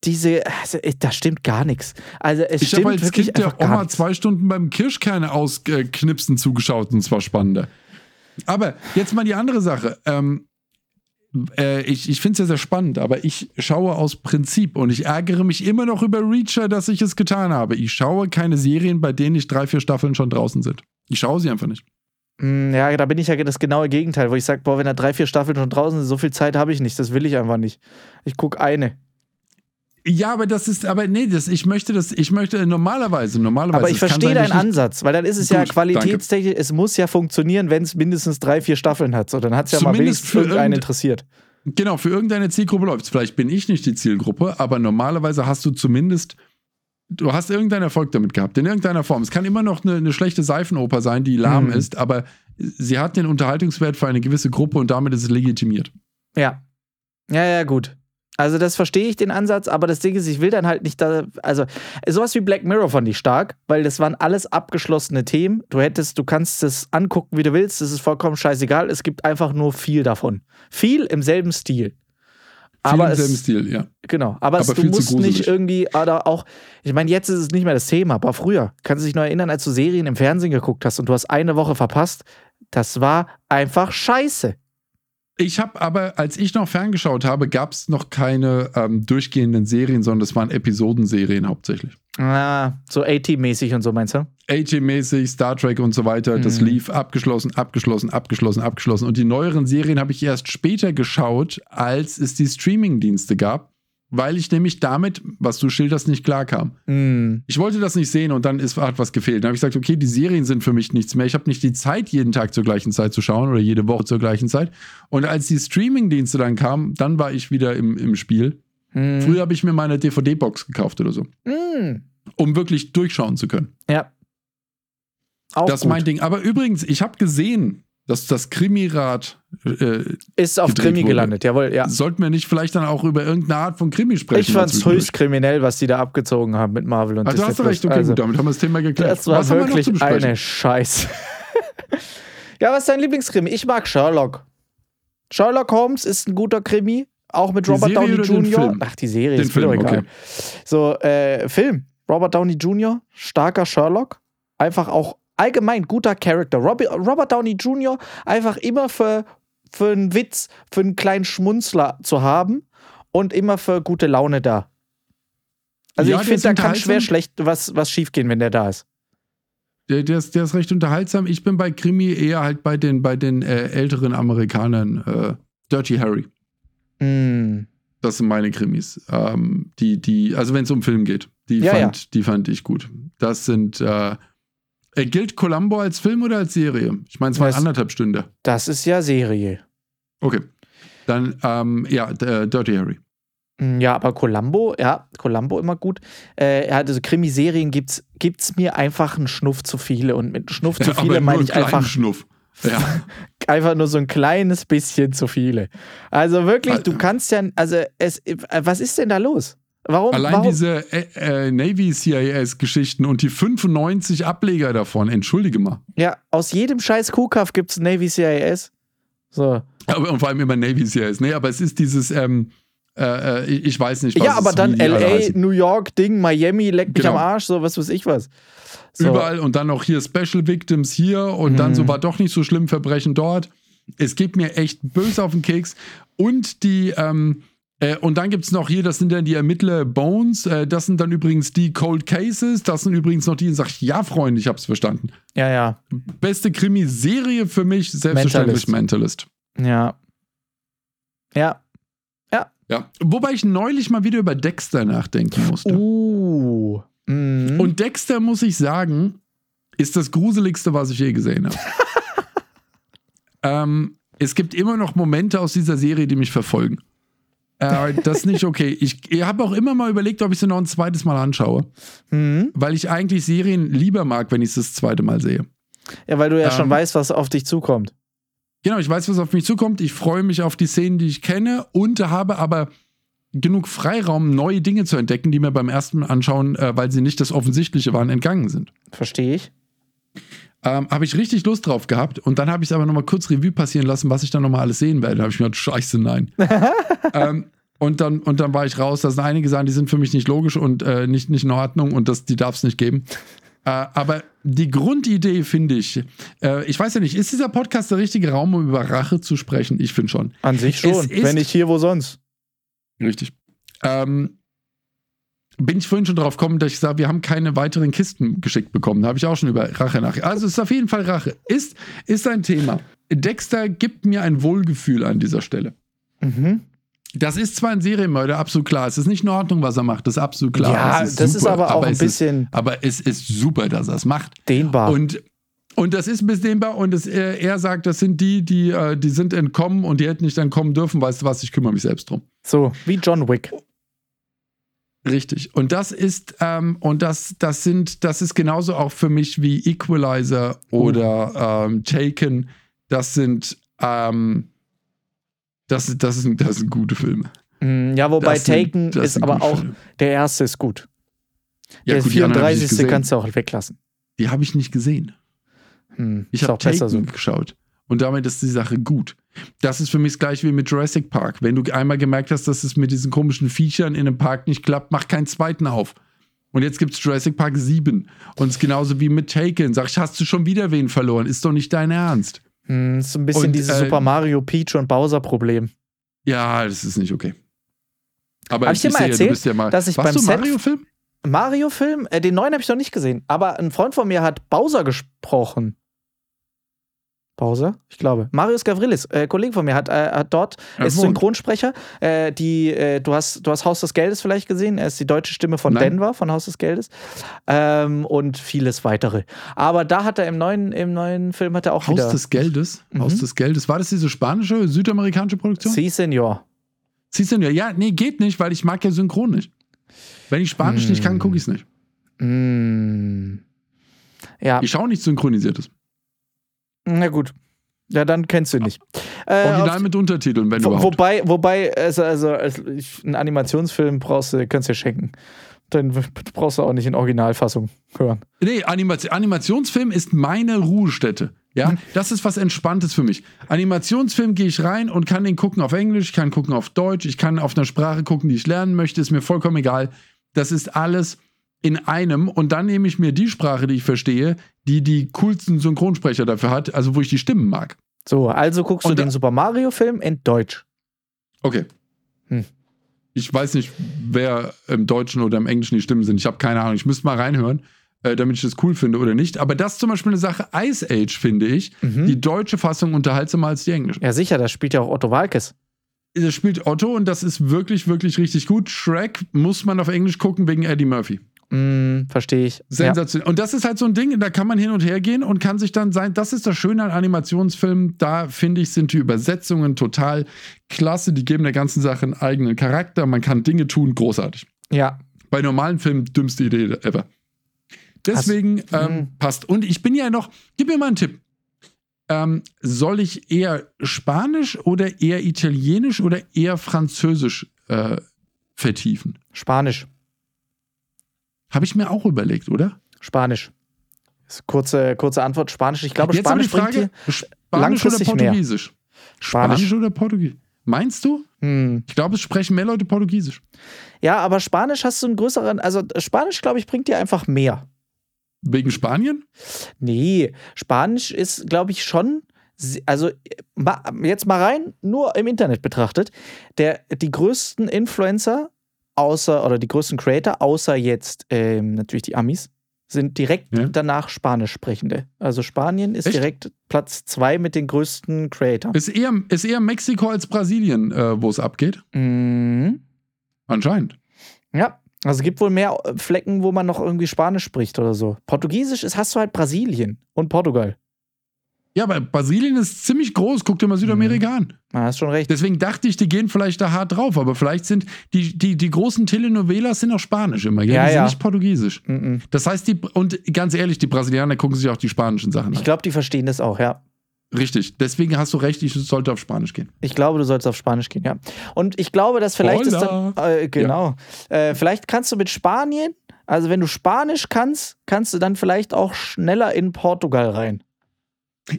diese, also, äh, da stimmt gar nichts. Also es Ich habe stimmt als wirklich Kind der Oma nichts. zwei Stunden beim Kirschkerne ausknipsen zugeschaut und es war spannender. Aber jetzt mal die andere Sache. Ähm, äh, ich ich finde es sehr, sehr spannend, aber ich schaue aus Prinzip und ich ärgere mich immer noch über Reacher, dass ich es getan habe. Ich schaue keine Serien, bei denen nicht drei, vier Staffeln schon draußen sind. Ich schaue sie einfach nicht. Hm, ja, da bin ich ja das genaue Gegenteil, wo ich sage, boah, wenn da drei, vier Staffeln schon draußen sind, so viel Zeit habe ich nicht, das will ich einfach nicht. Ich gucke eine. Ja, aber das ist, aber nee, das, ich möchte das, ich möchte normalerweise, normalerweise. Aber ich verstehe deinen Ansatz, weil dann ist es Gut, ja qualitätstechnisch, es muss ja funktionieren, wenn es mindestens drei, vier Staffeln hat. So, dann hat es ja Zumindest mal wenigstens für irgendeinen interessiert. Genau, für irgendeine Zielgruppe läuft es. Vielleicht bin ich nicht die Zielgruppe, aber normalerweise hast du zumindest, du hast irgendeinen Erfolg damit gehabt, in irgendeiner Form. Es kann immer noch eine, eine schlechte Seifenoper sein, die lahm mhm. ist, aber sie hat den Unterhaltungswert für eine gewisse Gruppe und damit ist es legitimiert. Ja. Ja, ja, gut. Also das verstehe ich den Ansatz, aber das Ding ist, ich will dann halt nicht da, also sowas wie Black Mirror fand ich stark, weil das waren alles abgeschlossene Themen. Du hättest, du kannst es angucken, wie du willst, das ist vollkommen scheißegal. Es gibt einfach nur viel davon. Viel im selben Stil. Viel aber im selben Stil, ja. Genau, aber, aber es, du musst nicht irgendwie, oder auch, ich meine, jetzt ist es nicht mehr das Thema, aber früher, kannst du dich noch erinnern, als du Serien im Fernsehen geguckt hast und du hast eine Woche verpasst, das war einfach scheiße. Ich habe aber, als ich noch ferngeschaut habe, gab es noch keine ähm, durchgehenden Serien, sondern es waren Episodenserien hauptsächlich. Ah, so A-Team-mäßig und so meinst du? A-Team-mäßig, Star Trek und so weiter. Mhm. Das lief abgeschlossen, abgeschlossen, abgeschlossen, abgeschlossen. Und die neueren Serien habe ich erst später geschaut, als es die Streaming-Dienste gab weil ich nämlich damit, was du schilderst, nicht klarkam. Mm. Ich wollte das nicht sehen und dann ist, hat was gefehlt. Dann habe ich gesagt, okay, die Serien sind für mich nichts mehr. Ich habe nicht die Zeit, jeden Tag zur gleichen Zeit zu schauen oder jede Woche zur gleichen Zeit. Und als die Streaming-Dienste dann kamen, dann war ich wieder im, im Spiel. Mm. Früher habe ich mir meine DVD-Box gekauft oder so. Mm. Um wirklich durchschauen zu können. Ja. Auch das ist mein Ding. Aber übrigens, ich habe gesehen, dass das Krimirad äh, ist auf Krimi wurde. gelandet, jawohl, ja. Sollten wir nicht vielleicht dann auch über irgendeine Art von Krimi sprechen? Ich fand es höchst kriminell, was die da abgezogen haben mit Marvel und Ach, du hast recht, okay, also, gut, damit haben wir das Thema geklärt. Das war was wirklich eine Scheiße. ja, was ist dein Lieblingskrimi? Ich mag Sherlock. Sherlock Holmes ist ein guter Krimi, auch mit die Robert Serie Downey Jr. Ach, die Serie den ist Film, egal. Okay. So, äh, Film. Robert Downey Jr., starker Sherlock. Einfach auch allgemein guter Charakter. Robert Downey Jr. einfach immer für, für einen Witz, für einen kleinen Schmunzler zu haben und immer für gute Laune da. Also ja, ich finde, da kann schwer schlecht was, was schiefgehen, wenn der da ist. Der, der, ist, der ist recht unterhaltsam. Ich bin bei Krimi eher halt bei den, bei den äh, älteren Amerikanern. Äh, Dirty Harry. Mm. Das sind meine Krimis. Ähm, die, die, also wenn es um Film geht, die, ja, fand, ja. die fand ich gut. Das sind äh, äh, gilt Columbo als Film oder als Serie? Ich meine, es waren anderthalb Stunden. Das ist ja Serie. Okay. Dann, ähm, ja, äh, Dirty Harry. Mm, ja, aber Columbo, ja, Columbo immer gut. Äh, also Krimiserien gibt's, gibt's mir einfach einen Schnuff zu viele. Und mit Schnuff zu viele meine ich einfach. Schnuff. Ja. einfach nur so ein kleines bisschen zu viele. Also wirklich, du kannst ja, also es, äh, was ist denn da los? Warum? Allein warum? diese äh, äh Navy CIS-Geschichten und die 95 Ableger davon, entschuldige mal. Ja, aus jedem scheiß Kuhkaff gibt es Navy CIS. So. Aber, und vor allem immer Navy CIS. Nee, aber es ist dieses, ähm, äh, äh ich weiß nicht, was Ja, aber dann LA, New York, Ding, Miami, leck mich genau. am Arsch, so was weiß ich was. So. Überall und dann noch hier Special Victims hier und mhm. dann so war doch nicht so schlimm Verbrechen dort. Es geht mir echt böse auf den Keks. Und die, ähm, äh, und dann gibt es noch hier, das sind dann die Ermittler Bones, äh, das sind dann übrigens die Cold Cases, das sind übrigens noch die, die sagen, ja, Freunde, ich hab's verstanden. Ja, ja. Beste Krimiserie für mich, selbstverständlich Mentalist. Mentalist. Ja. Ja. Ja. Ja. Wobei ich neulich mal wieder über Dexter nachdenken musste. Uh. Mhm. Und Dexter, muss ich sagen, ist das gruseligste, was ich je gesehen habe. ähm, es gibt immer noch Momente aus dieser Serie, die mich verfolgen. Äh, das ist nicht okay. Ich, ich habe auch immer mal überlegt, ob ich sie noch ein zweites Mal anschaue. Mhm. Weil ich eigentlich Serien lieber mag, wenn ich sie das zweite Mal sehe. Ja, weil du ja ähm, schon weißt, was auf dich zukommt. Genau, ich weiß, was auf mich zukommt. Ich freue mich auf die Szenen, die ich kenne und habe aber genug Freiraum, neue Dinge zu entdecken, die mir beim ersten Anschauen, äh, weil sie nicht das Offensichtliche waren, entgangen sind. Verstehe ich. Ähm, habe ich richtig Lust drauf gehabt und dann habe ich es aber nochmal kurz Revue passieren lassen, was ich dann nochmal alles sehen werde. Da habe ich mir gedacht, scheiße, nein. ähm, und dann, und dann war ich raus. Da sind einige Sachen, die sind für mich nicht logisch und äh, nicht, nicht in Ordnung und das, die darf es nicht geben. Äh, aber die Grundidee finde ich, äh, ich weiß ja nicht, ist dieser Podcast der richtige Raum, um über Rache zu sprechen? Ich finde schon. An sich schon. Wenn nicht hier, wo sonst? Richtig. Ähm, bin ich vorhin schon drauf gekommen, dass ich sage, wir haben keine weiteren Kisten geschickt bekommen. Da habe ich auch schon über Rache nach. Also es ist auf jeden Fall Rache. Ist, ist ein Thema. Dexter gibt mir ein Wohlgefühl an dieser Stelle. Mhm. Das ist zwar ein Serienmörder, absolut klar. Es ist nicht in Ordnung, was er macht, das ist absolut klar. Ja, ist das ist super, aber auch ein es bisschen- Ist, aber es ist super, dass er es macht. Dehnbar. Und, und das ist ein bisschen dehnbar und es, er, er sagt, das sind die, die, äh, die sind entkommen und die hätten nicht entkommen dürfen. Weißt du was, ich kümmere mich selbst drum. so, wie John Wick. Richtig. Und das ist, ähm, und das, das sind, das ist genauso auch für mich wie Equalizer oder ähm, Taken. Das sind, ähm, das, das, sind, das sind gute Filme. Mm, Ja, wobei Das sind- Taken das ist sind aber auch, Filme. der erste ist gut. Ja, der gut, die anderen hab ich nicht 34. gesehen. kannst du auch weglassen. Die habe ich nicht gesehen. Hm, Ich habe auch besser Taken so. geschaut. Und damit ist die Sache gut. Das ist für mich das gleiche wie mit Jurassic Park. Wenn du einmal gemerkt hast, dass es mit diesen komischen Viechern in einem Park nicht klappt, mach keinen zweiten auf. Und jetzt gibt es Jurassic Park 7. Und es ist genauso wie mit Taken. Sag ich, hast du schon wieder wen verloren? Ist doch nicht dein Ernst. Hm, ist so ein bisschen Und, dieses äh, Super Mario, Peach und Bowser Problem. Ja, das ist nicht okay. Aber Hab ich dir mal erzählt, du bist ja mal. dass ich beim Mario-Film? Mario-Film, äh, den neuen habe ich noch nicht gesehen, aber ein Freund von mir hat Bowser gesprochen. Bowser? Ich glaube. Marius Gavrilis, äh, Kollege von mir, hat, äh, hat dort, er ist. Synchronsprecher. Äh, die, äh, du, hast, du hast Haus des Geldes vielleicht gesehen. Er ist die deutsche Stimme von Nein. Denver, von Haus des Geldes. Ähm, und vieles weitere. Aber da hat er im neuen, im neuen Film hat er auch Haus wieder. des Geldes. Mhm. Haus des Geldes. War das diese spanische, südamerikanische Produktion? Sie, Senor. Siehst du ja, nee, geht nicht, weil ich mag ja Synchron nicht. Wenn ich Spanisch nicht kann, gucke ich es nicht. Mm. Ja, Ich schaue nicht synchronisiertes. Na gut. Ja, dann kennst du ihn nicht. Äh, Original auf- mit Untertiteln, wenn Wo, überhaupt. wobei, wobei, also, also, also ich, einen Animationsfilm brauchst du, kannst du dir schenken. Dann brauchst du auch nicht in Originalfassung hören. Nee, Animation, Animationsfilm ist meine Ruhestätte. Ja, das ist was Entspanntes für mich. Animationsfilm gehe ich rein und kann den gucken auf Englisch, ich kann gucken auf Deutsch, ich kann auf einer Sprache gucken, die ich lernen möchte, ist mir vollkommen egal. Das ist alles in einem und dann nehme ich mir die Sprache, die ich verstehe, die die coolsten Synchronsprecher dafür hat, also wo ich die Stimmen mag. So, also guckst Und du den Super Mario-Film in Deutsch. Okay. Hm. Ich weiß nicht, wer im Deutschen oder im Englischen die Stimmen sind. Ich habe keine Ahnung. Ich müsste mal reinhören, äh, damit ich das cool finde oder nicht. Aber das ist zum Beispiel eine Sache, Ice Age, finde ich. Mhm. Die deutsche Fassung unterhaltsamer als die englische. Ja, sicher, da spielt ja auch Otto Walkes. Das spielt Otto und das ist wirklich, wirklich richtig gut. Shrek muss man auf Englisch gucken wegen Eddie Murphy. Mm, Verstehe ich. Ja. Sensationell. Und das ist halt so ein Ding, da kann man hin und her gehen und kann sich dann sein. Das ist das Schöne an Animationsfilmen. Da finde ich, sind die Übersetzungen total klasse. Die geben der ganzen Sache einen eigenen Charakter. Man kann Dinge tun, großartig. ja. Bei normalen Filmen dümmste Idee ever. Deswegen ähm, Mhm. passt. Und ich bin ja noch, gib mir mal einen Tipp. Ähm, soll ich eher Spanisch oder eher Italienisch oder eher Französisch äh, vertiefen? Spanisch. Habe ich mir auch überlegt, oder? Spanisch. Kurze, kurze Antwort: Spanisch. Ich glaube, Jetzt die Spanisch bringt Frage: dir. Spanisch oder langfristig mehr. Portugiesisch? Spanisch. Spanisch oder Portugiesisch? Meinst du? Hm. Ich glaube, es sprechen mehr Leute Portugiesisch. Ja, aber Spanisch hast du einen größeren. Also, Spanisch, glaube ich, bringt dir einfach mehr. Wegen Spanien? Nee, Spanisch ist, glaube ich, schon. Also, jetzt mal rein, nur im Internet betrachtet. Der, die größten Influencer, außer, oder die größten Creator, außer jetzt ähm, natürlich die Amis, sind direkt Ja. danach Spanisch sprechende. Also, Spanien ist Echt? direkt Platz zwei mit den größten Creator. Ist eher, ist eher Mexiko als Brasilien, äh, wo es abgeht? Mhm. Anscheinend. Ja. Also es gibt wohl mehr äh, Flecken, wo man noch irgendwie Spanisch spricht oder so. Portugiesisch ist, hast du halt Brasilien und Portugal. Ja, aber Brasilien ist ziemlich groß. Guck dir mal Südamerika an. Ah, hast schon recht. Deswegen dachte ich, die gehen vielleicht da hart drauf. Aber vielleicht sind die, die, die großen Telenovelas sind auch Spanisch immer. Gell? Ja, die ja. sind nicht Portugiesisch. Mhm. Das heißt, die, und ganz ehrlich, die Brasilianer gucken sich auch die spanischen Sachen Ich an. glaube, die verstehen das auch, ja. Richtig. Deswegen hast du recht, ich sollte auf Spanisch gehen. Ich glaube, du sollst auf Spanisch gehen, ja. Und ich glaube, dass vielleicht ist dann. Äh, genau. Äh, vielleicht kannst du mit Spanien, also wenn du Spanisch kannst, kannst du dann vielleicht auch schneller in Portugal rein.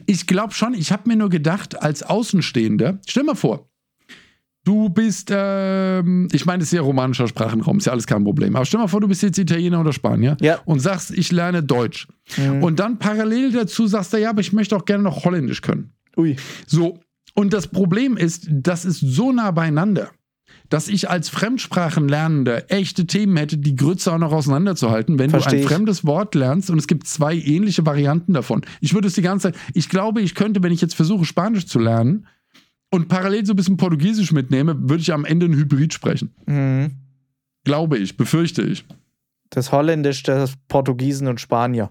Ich glaube schon, ich habe mir nur gedacht, als Außenstehender, stell mal vor, du bist, ähm, ich meine, es ist ja romanischer Sprachenraum, ist ja alles kein Problem. Aber stell mal vor, du bist jetzt Italiener oder Spanier Ja. und sagst, ich lerne Deutsch. Mhm. Und dann parallel dazu sagst du, ja, aber ich möchte auch gerne noch Holländisch können. Ui. So, und das Problem ist, das ist so nah beieinander. Dass ich als Fremdsprachenlernender echte Themen hätte, die Grütze auch noch auseinanderzuhalten, wenn Versteh du ein ich. fremdes Wort lernst und es gibt zwei ähnliche Varianten davon. Ich würde es die ganze Zeit, ich glaube, ich könnte, wenn ich jetzt versuche, Spanisch zu lernen und parallel so ein bisschen Portugiesisch mitnehme, würde ich am Ende ein Hybrid sprechen. Mhm. Glaube ich, befürchte ich. Das Holländisch, das Portugiesen und Spanier.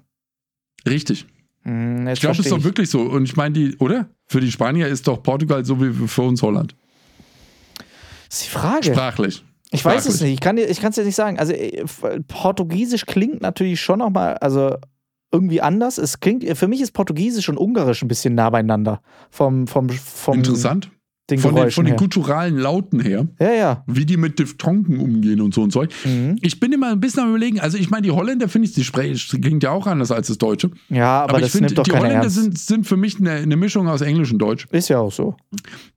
Richtig. Mhm, Ich glaube, es ist doch wirklich so. Und ich meine, die, oder? Für die Spanier ist doch Portugal so wie für uns Holland. Das ist die Frage. Sprachlich. Ich weiß es Sprachlich. nicht. Ich kann es dir nicht sagen. Also äh, Portugiesisch klingt natürlich schon noch mal, also irgendwie anders. Es klingt für mich ist Portugiesisch und Ungarisch ein bisschen nah beieinander vom vom vom Interessant. Den Von den, von den kulturalen Lauten her, Ja, ja. wie die mit Diphthongen umgehen und so und so. Mhm. Ich bin immer ein bisschen am überlegen, also ich meine, die Holländer, finde ich, die sprechen, klingt ja auch anders als das Deutsche. Ja, aber, Aber, ich das finde, nimmt doch die Holländer ernst. sind, sind für mich eine, eine Mischung aus Englisch und Deutsch. ist ja auch so.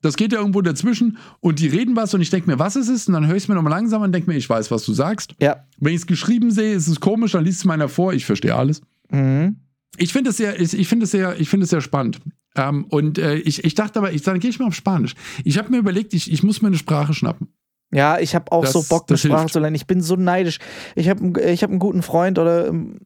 Das geht ja irgendwo dazwischen und die reden was und ich denke mir, was ist es? Und dann höre ich es mir nochmal langsam und denke mir, ich weiß, was du sagst. Ja. Wenn ich es geschrieben sehe, ist es komisch, dann liest es meiner vor, ich verstehe alles. Mhm. Ich finde es sehr, ich ich finde es sehr, ich finde es sehr spannend. Ähm, und äh, ich, ich dachte aber, ich, dann gehe ich mal auf Spanisch. Ich habe mir überlegt, ich, ich muss mir eine Sprache schnappen. Ja, ich habe auch Das- so Bock, eine Sprache hilft. zu lernen. Ich bin so neidisch. Ich habe ich hab einen guten Freund oder ähm,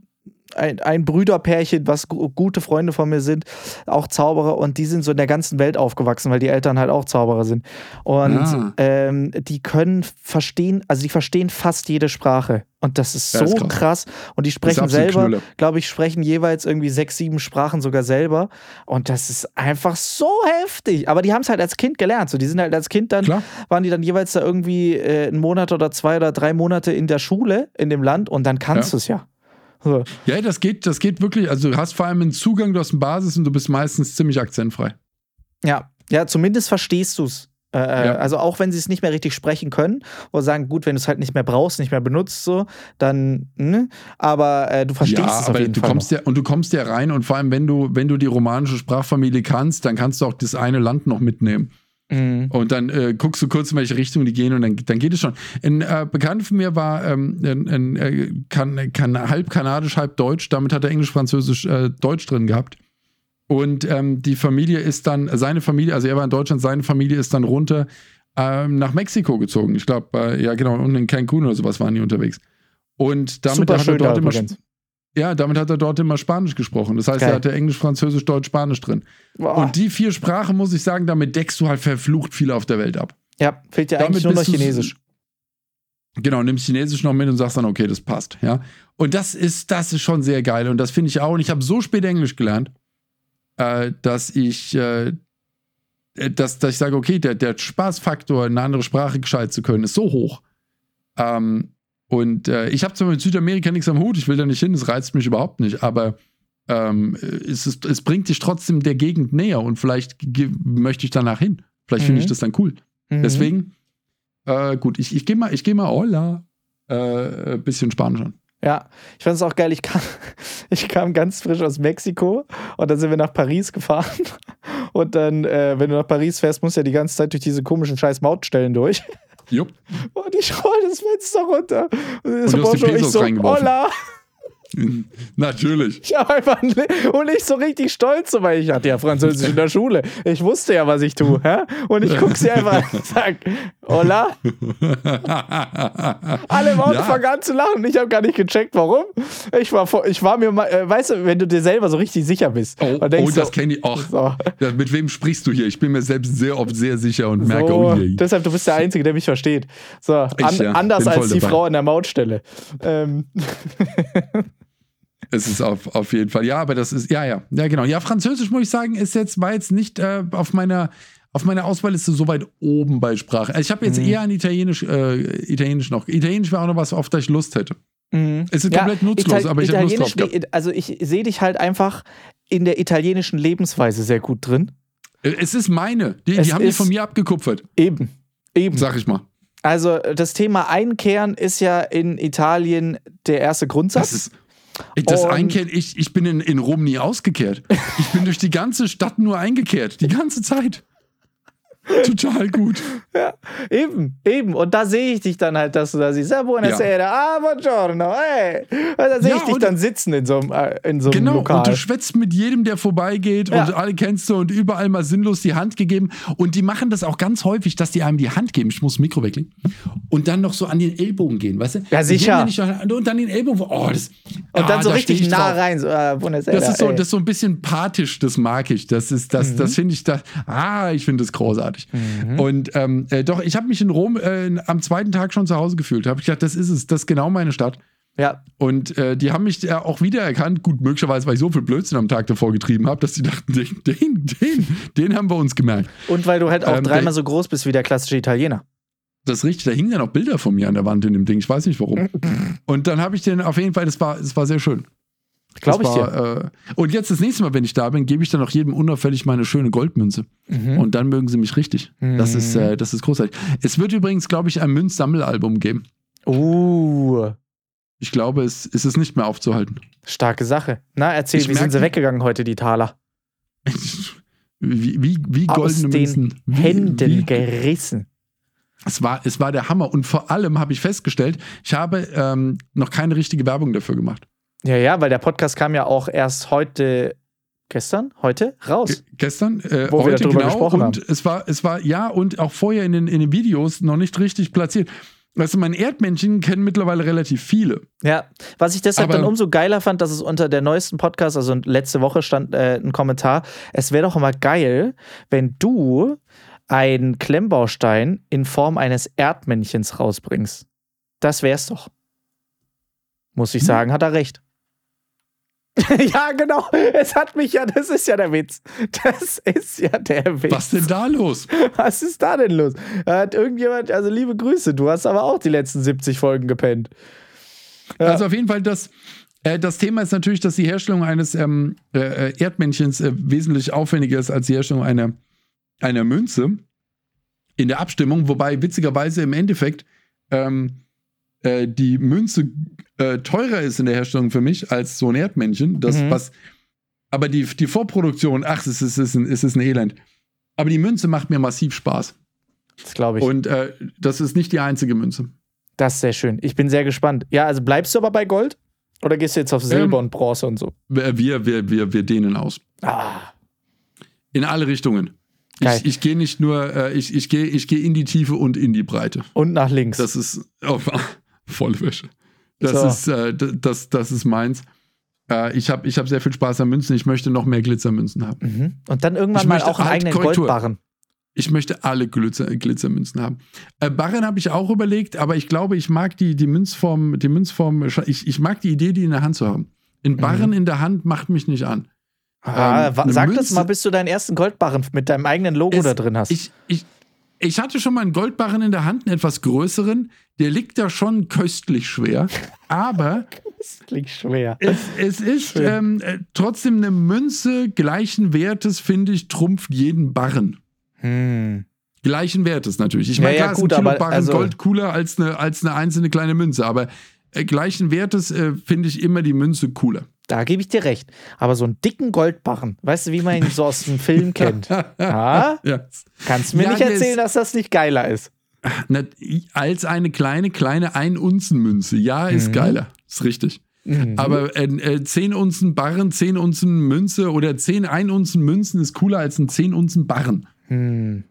ein, ein Brüderpärchen, was gu gute Freunde von mir sind, auch Zauberer und die sind so in der ganzen Welt aufgewachsen, weil die Eltern halt auch Zauberer sind. Und Ah. ähm, die können verstehen, also die verstehen fast jede Sprache. Und das ist Ja, so ist krass. krass. Und die sprechen selber, glaube ich, sprechen jeweils irgendwie sechs, sieben Sprachen sogar selber. Und das ist einfach so heftig. Aber die haben es halt als Kind gelernt. So, die sind halt als Kind dann Klar. waren die dann jeweils da irgendwie äh, einen Monat oder zwei oder drei Monate in der Schule in dem Land und dann kannst Ja. du es ja. So. Ja, das geht, das geht wirklich. Also du hast vor allem einen Zugang, du hast eine Basis und du bist meistens ziemlich akzentfrei. Ja, ja, zumindest verstehst du es. Äh, Ja. Also auch wenn sie es nicht mehr richtig sprechen können oder sagen, gut, wenn du es halt nicht mehr brauchst, nicht mehr benutzt, so, dann, ne? aber äh, du verstehst ja, es auf aber jeden du Fall. kommst ja und du kommst ja rein und vor allem, wenn du, wenn du die romanische Sprachfamilie kannst, dann kannst du auch das eine Land noch mitnehmen. Mhm. Und dann äh, guckst du kurz, in welche Richtung die gehen und dann, dann geht es schon. Ein äh, Bekannter von mir war ähm, ein, ein, äh, kann, kann halb kanadisch, halb deutsch. Damit hat er Englisch, Französisch, äh, Deutsch drin gehabt. Und ähm, die Familie ist dann, seine Familie, also er war in Deutschland, seine Familie ist dann runter ähm, nach Mexiko gezogen. Ich glaube, äh, ja genau, und in Cancun oder sowas waren die unterwegs. Und damit Super hat er dort immer, übrigens. Ja, damit hat er dort immer Spanisch gesprochen. Das heißt, Geil. er hatte Englisch, Französisch, Deutsch, Spanisch drin. Boah. Und die vier Sprachen, muss ich sagen, damit deckst du halt verflucht viel auf der Welt ab. ja, fehlt ja Damit eigentlich nur noch Chinesisch. Genau, nimmst Chinesisch noch mit und sagst dann, okay, das passt, ja. Und das ist, das ist schon sehr geil und das finde ich auch. Und ich habe so spät Englisch gelernt, äh, dass ich, äh, dass, dass ich sage, okay, der, der Spaßfaktor, eine andere Sprache gescheit zu können, ist so hoch. Ähm, und äh, ich habe zwar mit Südamerika nichts am Hut, ich will da nicht hin, das reizt mich überhaupt nicht, aber ähm, es, ist, es bringt dich trotzdem der Gegend näher und vielleicht möchte ich danach hin. Vielleicht finde Mhm. ich das dann cool. Mhm. Deswegen, äh, gut, ich, ich gehe mal, ich gehe mal hola, äh, ein bisschen Spanisch an. Ja, ich fand es auch geil. Ich kam, ich kam ganz frisch aus Mexiko und dann sind wir nach Paris gefahren. Und dann, äh, wenn du nach Paris fährst, musst du ja die ganze Zeit durch diese komischen scheiß Mautstellen durch. Jupp. Und ich roll das Fenster runter. Und, Und du hast ich Pesos so, reingeworfen. Hola. Natürlich. Ich hab einfach und ich so richtig stolz, weil ich hatte ja Französisch in der Schule. Ich wusste ja, was ich tue. Hä? Und ich guck sie einfach an und sag, Hola. Alle im Auto Ja. fangen an zu lachen. Ich habe gar nicht gecheckt, warum. Ich war, ich war mir mal, äh, weißt du, wenn du dir selber so richtig sicher bist. Oh, und denkst oh das so, kenne ich auch. so, Ja, mit wem sprichst du hier? Ich bin mir selbst sehr oft sehr sicher und merke, so, oh je. deshalb, du bist der Einzige, der mich versteht. So, an, Ich, ja, anders als die dabei. Frau an der Mautstelle. Ähm, Es ist auf, auf jeden Fall. Ja, aber das ist, ja, ja. Ja, genau. Ja, Französisch muss ich sagen, ist jetzt, war jetzt nicht äh, auf meiner. Auf meiner Auswahlliste so weit oben bei Sprache. Also ich habe jetzt Mhm. eher an Italienisch, äh, Italienisch noch. Italienisch wäre auch noch was, auf das ich Lust hätte. mhm. Es ist komplett nutzlos, aber ich hab Lust drauf gehabt. Also ich sehe dich halt einfach in der italienischen Lebensweise sehr gut drin. Äh, Es ist meine. Die, die haben die von mir abgekupfert, Eben. Eben. sag ich mal. Also das Thema Einkehren ist ja in Italien der erste Grundsatz. Das ist. Das Einkehren, ich, ich bin in, in Rom nie ausgekehrt. Ich bin durch die ganze Stadt nur eingekehrt, die ganze Zeit. Total gut. Ja, eben, eben. Und da sehe ich dich dann halt, dass du da siehst, ja, buonasera, ja. ah, buongiorno, hey. Da sehe ja, ich dich dann sitzen in so einem, äh, in so einem genau, Lokal. und du schwätzt mit jedem, der vorbeigeht ja. und alle kennst du und überall mal sinnlos die Hand gegeben. Und die machen das auch ganz häufig, dass die einem die Hand geben, ich muss das Mikro weglegen, und dann noch so an den Ellbogen gehen, weißt du? Ja, sicher. und dann den Ellbogen, oh, das, Und dann ah, so richtig nah drauf. rein, so, ah, buonasera, das ist so, das ist so ein bisschen pathisch, das mag ich. Das ist, das, mhm. das finde ich, da, ah, ich finde das großartig. Mhm. Und ähm, äh, doch, ich habe mich in Rom äh, am zweiten Tag schon zu Hause gefühlt. Habe ich gedacht, das ist es, das ist genau meine Stadt. Ja. Und äh, die haben mich äh, auch wiedererkannt. Gut, möglicherweise, weil ich so viel Blödsinn am Tag davor getrieben habe, dass die dachten, den, den, den, den haben wir uns gemerkt. Und weil du halt auch ähm, dreimal so groß bist wie der klassische Italiener. Das ist richtig, da hingen ja noch Bilder von mir an der Wand in dem Ding. Ich weiß nicht warum. Und dann habe ich den auf jeden Fall, das war, das war sehr schön. Glaube ich dir. Äh, und jetzt das nächste Mal, wenn ich da bin, gebe ich dann auch jedem unauffällig meine schöne Goldmünze. Mhm. Und dann mögen sie mich richtig. Mhm. Das, ist, äh, das ist großartig. Es wird übrigens, glaube ich, ein Münzsammelalbum geben. Uh. Ich glaube, es, es ist nicht mehr aufzuhalten. Starke Sache. Na, erzähl, ich wie sind sie weggegangen heute, die Taler? wie, wie, wie goldene Aus Münzen. Den Händen wie, gerissen. Es war, es war der Hammer. Und vor allem habe ich festgestellt, ich habe ähm, noch keine richtige Werbung dafür gemacht. Ja, ja, weil der Podcast kam ja auch erst heute, gestern, heute raus. Gestern, äh, wo heute, wir darüber genau, gesprochen und haben. es war, es war, ja, und auch vorher in den, in den Videos noch nicht richtig platziert. Weißt du, mein Erdmännchen kennen mittlerweile relativ viele. Ja, was ich deshalb Aber dann umso geiler fand, dass es unter der neuesten Podcast, also letzte Woche stand äh, ein Kommentar, es wäre doch immer geil, wenn du einen Klemmbaustein in Form eines Erdmännchens rausbringst. Das wär's doch. Muss ich hm. sagen, hat er recht. ja, genau. Es hat mich ja, das ist ja der Witz. Das ist ja der Witz. Was denn da los? Was ist da denn los? Hat irgendjemand, also liebe Grüße, du hast aber auch die letzten 70 Folgen gepennt. Ja. Also auf jeden Fall, das, äh, das Thema ist natürlich, dass die Herstellung eines ähm, äh, Erdmännchens äh, wesentlich aufwendiger ist als die Herstellung einer, einer Münze in der Abstimmung, wobei witzigerweise im Endeffekt ähm, äh, die Münze äh, teurer ist in der Herstellung für mich als so ein Erdmännchen. Das, mhm. was, aber die, die Vorproduktion, ach, es ist, es, ist ein, es ist ein Elend. Aber die Münze macht mir massiv Spaß. Das glaube ich. Und äh, das ist nicht die einzige Münze. Das ist sehr schön. Ich bin sehr gespannt. Ja, also bleibst du aber bei Gold? Oder gehst du jetzt auf Silber ähm, und Bronze und so? Wir, wir, wir, wir dehnen aus. Ah. In alle Richtungen. Geil. Ich, ich gehe nicht nur, äh, ich, ich gehe ich geh in die Tiefe und in die Breite. Und nach links. Das ist oh, volle Wäsche. Das, so. ist, äh, das, das ist meins. Äh, ich habe ich hab sehr viel Spaß an Münzen. Ich möchte noch mehr Glitzermünzen haben. Mhm. Und dann irgendwann ich mal auch einen halt eigenen Korrektur. Goldbarren. Ich möchte alle Glitzer, Glitzermünzen haben. Äh, Barren habe ich auch überlegt, aber ich glaube, ich mag die, die Münzform, die Münzform, ich, ich mag die Idee, die in der Hand zu haben. In Barren mhm. in der Hand macht mich nicht an. Ah, ähm, sag Münze, das mal, bis du deinen ersten Goldbarren mit deinem eigenen Logo es, da drin hast. Ich, ich, ich hatte schon mal einen Goldbarren in der Hand, einen etwas größeren. Der liegt da schon köstlich schwer. Aber. köstlich schwer. Es, es ist ähm, äh, trotzdem eine Münze gleichen Wertes, finde ich, trumpft jeden Barren. Hm. Gleichen Wertes natürlich. Ich meine, ja, ja, klar, gut, ist ein Kilo Barren also Gold cooler als eine, als eine einzelne kleine Münze. Aber äh, gleichen Wertes äh, finde ich immer die Münze cooler. Da gebe ich dir recht. Aber so einen dicken Goldbarren, weißt du, wie man ihn so aus dem Film kennt? ja? ja. Kannst du mir ja, nicht erzählen, dass das nicht geiler ist? als eine kleine, kleine Ein-Unzen-Münze. Ja, ist mhm. geiler. Ist richtig. Mhm. Aber äh, äh, 10 Unzen Barren, 10 Unzen Münze oder 10 Ein-Unzen Münzen ist cooler als ein 10 Unzen Barren. Mhm.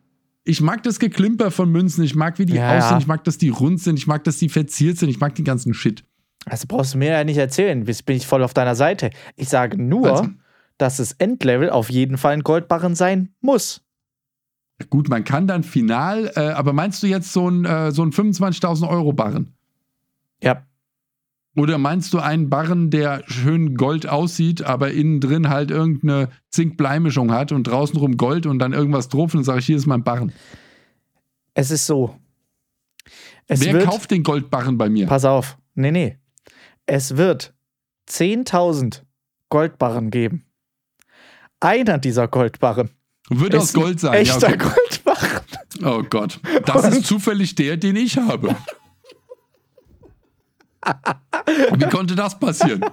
Ich mag das Geklimper von Münzen. Ich mag, wie die ja, aussehen. Ich mag, dass die rund sind. Ich mag, dass die verziert sind. Ich mag den ganzen Shit. Also brauchst du mir ja nicht erzählen. Jetzt bin ich voll auf deiner Seite. Ich sage nur, also. dass es Endlevel auf jeden Fall ein Goldbarren sein muss. Gut, man kann dann final, äh, aber meinst du jetzt so ein, äh, so ein 25.000 Euro Barren? Ja. Oder meinst du einen Barren, der schön Gold aussieht, aber innen drin halt irgendeine Zink-Bleimischung hat und draußen rum Gold und dann irgendwas drauf und sage ich, hier ist mein Barren? Es ist so. Es Wer kauft den Goldbarren bei mir? Pass auf. Nee, nee es wird 10.000 Goldbarren geben. Einer dieser Goldbarren wird aus Gold sein. Echter ja, Goldbarren. Oh Gott, das Und ist zufällig der, den ich habe. Wie konnte das passieren?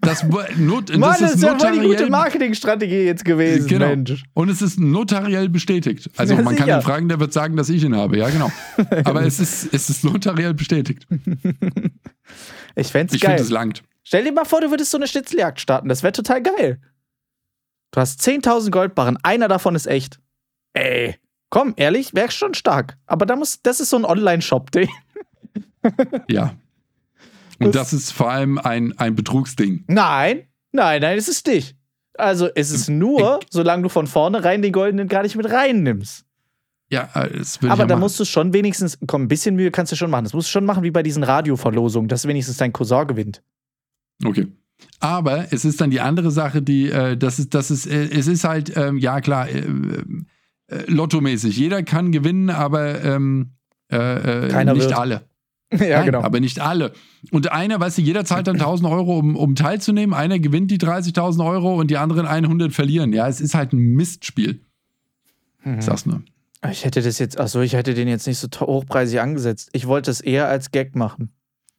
Das, not, Mann, das das ist ja voll die gute notariell- Marketingstrategie jetzt gewesen, Genau. Mensch. Und es ist notariell bestätigt. Also Ja, man kann sicher. ihn fragen, der wird sagen, dass ich ihn habe. Ja, genau. Aber es ist, es ist notariell bestätigt. Ich fänd's Ich finde, geil. es langt. Stell dir mal vor, du würdest so eine Schnitzeljagd starten. Das wäre total geil. Du hast 10.000 Goldbarren, einer davon ist echt. Ey, komm, ehrlich, wär schon stark. Aber da muss, das ist so ein Online-Shop-Ding. Ja. Und das ist vor allem ein, ein Betrugsding. Nein, nein, nein, es ist nicht. Also es ist nur, solange du von vornherein den goldenen gar nicht mit reinnimmst. Ja, äh, das will Aber ja da machen. musst du schon wenigstens, komm, ein bisschen Mühe kannst du schon machen. Das musst du schon machen wie bei diesen Radioverlosungen, dass wenigstens dein Cousin gewinnt. Okay. Aber es ist dann die andere Sache, die, äh, das ist, das ist, äh, es ist halt, ähm, ja klar, äh, äh, lottomäßig. Jeder kann gewinnen, aber ähm, äh, äh, nicht wird. alle. ja, Nein, genau. Aber nicht alle. Und einer, weißt du, jeder zahlt dann 1000 Euro, um, um teilzunehmen. Einer gewinnt die 30.000 Euro und die anderen 100 verlieren. Ja, es ist halt ein Mistspiel. Mhm. Ich sag's nur. Ich hätte das jetzt, achso, ich hätte den jetzt nicht so hochpreisig angesetzt. Ich wollte es eher als Gag machen.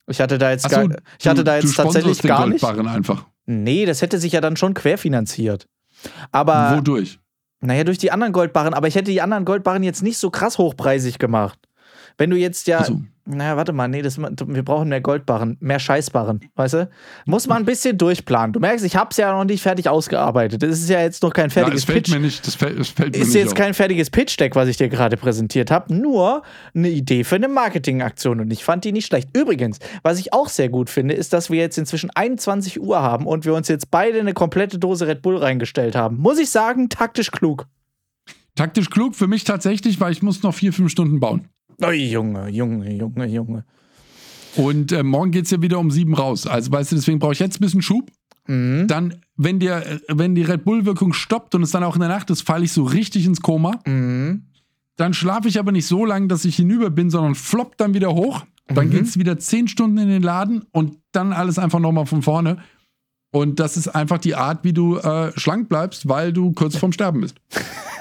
Ich hatte da jetzt, so, gar, ich hatte du- da du jetzt tatsächlich den gar nicht. Goldbarren einfach. Nee, das hätte sich ja dann schon querfinanziert. Aber, Wodurch? naja, durch die anderen Goldbarren, aber ich hätte die anderen Goldbarren jetzt nicht so krass hochpreisig gemacht. Wenn du jetzt ja, Also, naja, warte mal, nee, das, wir brauchen mehr Goldbarren, mehr Scheißbarren, weißt du? Muss man ein bisschen durchplanen. Du merkst, ich hab's ja noch nicht fertig ausgearbeitet. Das ist ja jetzt noch kein ja, fertiges es fällt Pitch. mir nicht, das fällt, das fällt mir ist jetzt auf. kein fertiges Pitch-Deck, was ich dir gerade präsentiert habe, nur eine Idee für eine Marketingaktion und ich fand die nicht schlecht. Übrigens, was ich auch sehr gut finde, ist, dass wir jetzt inzwischen 21 Uhr haben und wir uns jetzt beide eine komplette Dose Red Bull reingestellt haben. Muss ich sagen, taktisch klug. Taktisch klug für mich tatsächlich, weil ich muss noch vier, fünf Stunden bauen. Oh, Junge, Junge, Junge, Junge. Und äh, morgen geht's ja wieder um sieben raus. Also weißt du, deswegen brauche ich jetzt ein bisschen Schub. Mhm. Dann, wenn, der, äh, wenn die Red Bull-Wirkung stoppt und es dann auch in der Nacht ist, falle ich so richtig ins Koma. Mhm. Dann schlafe ich aber nicht so lange, dass ich hinüber bin, sondern flopp dann wieder hoch. Dann Mhm. geht's wieder zehn Stunden in den Laden und dann alles einfach nochmal von vorne. Und das ist einfach die Art, wie du äh, schlank bleibst, weil du kurz vorm Sterben bist.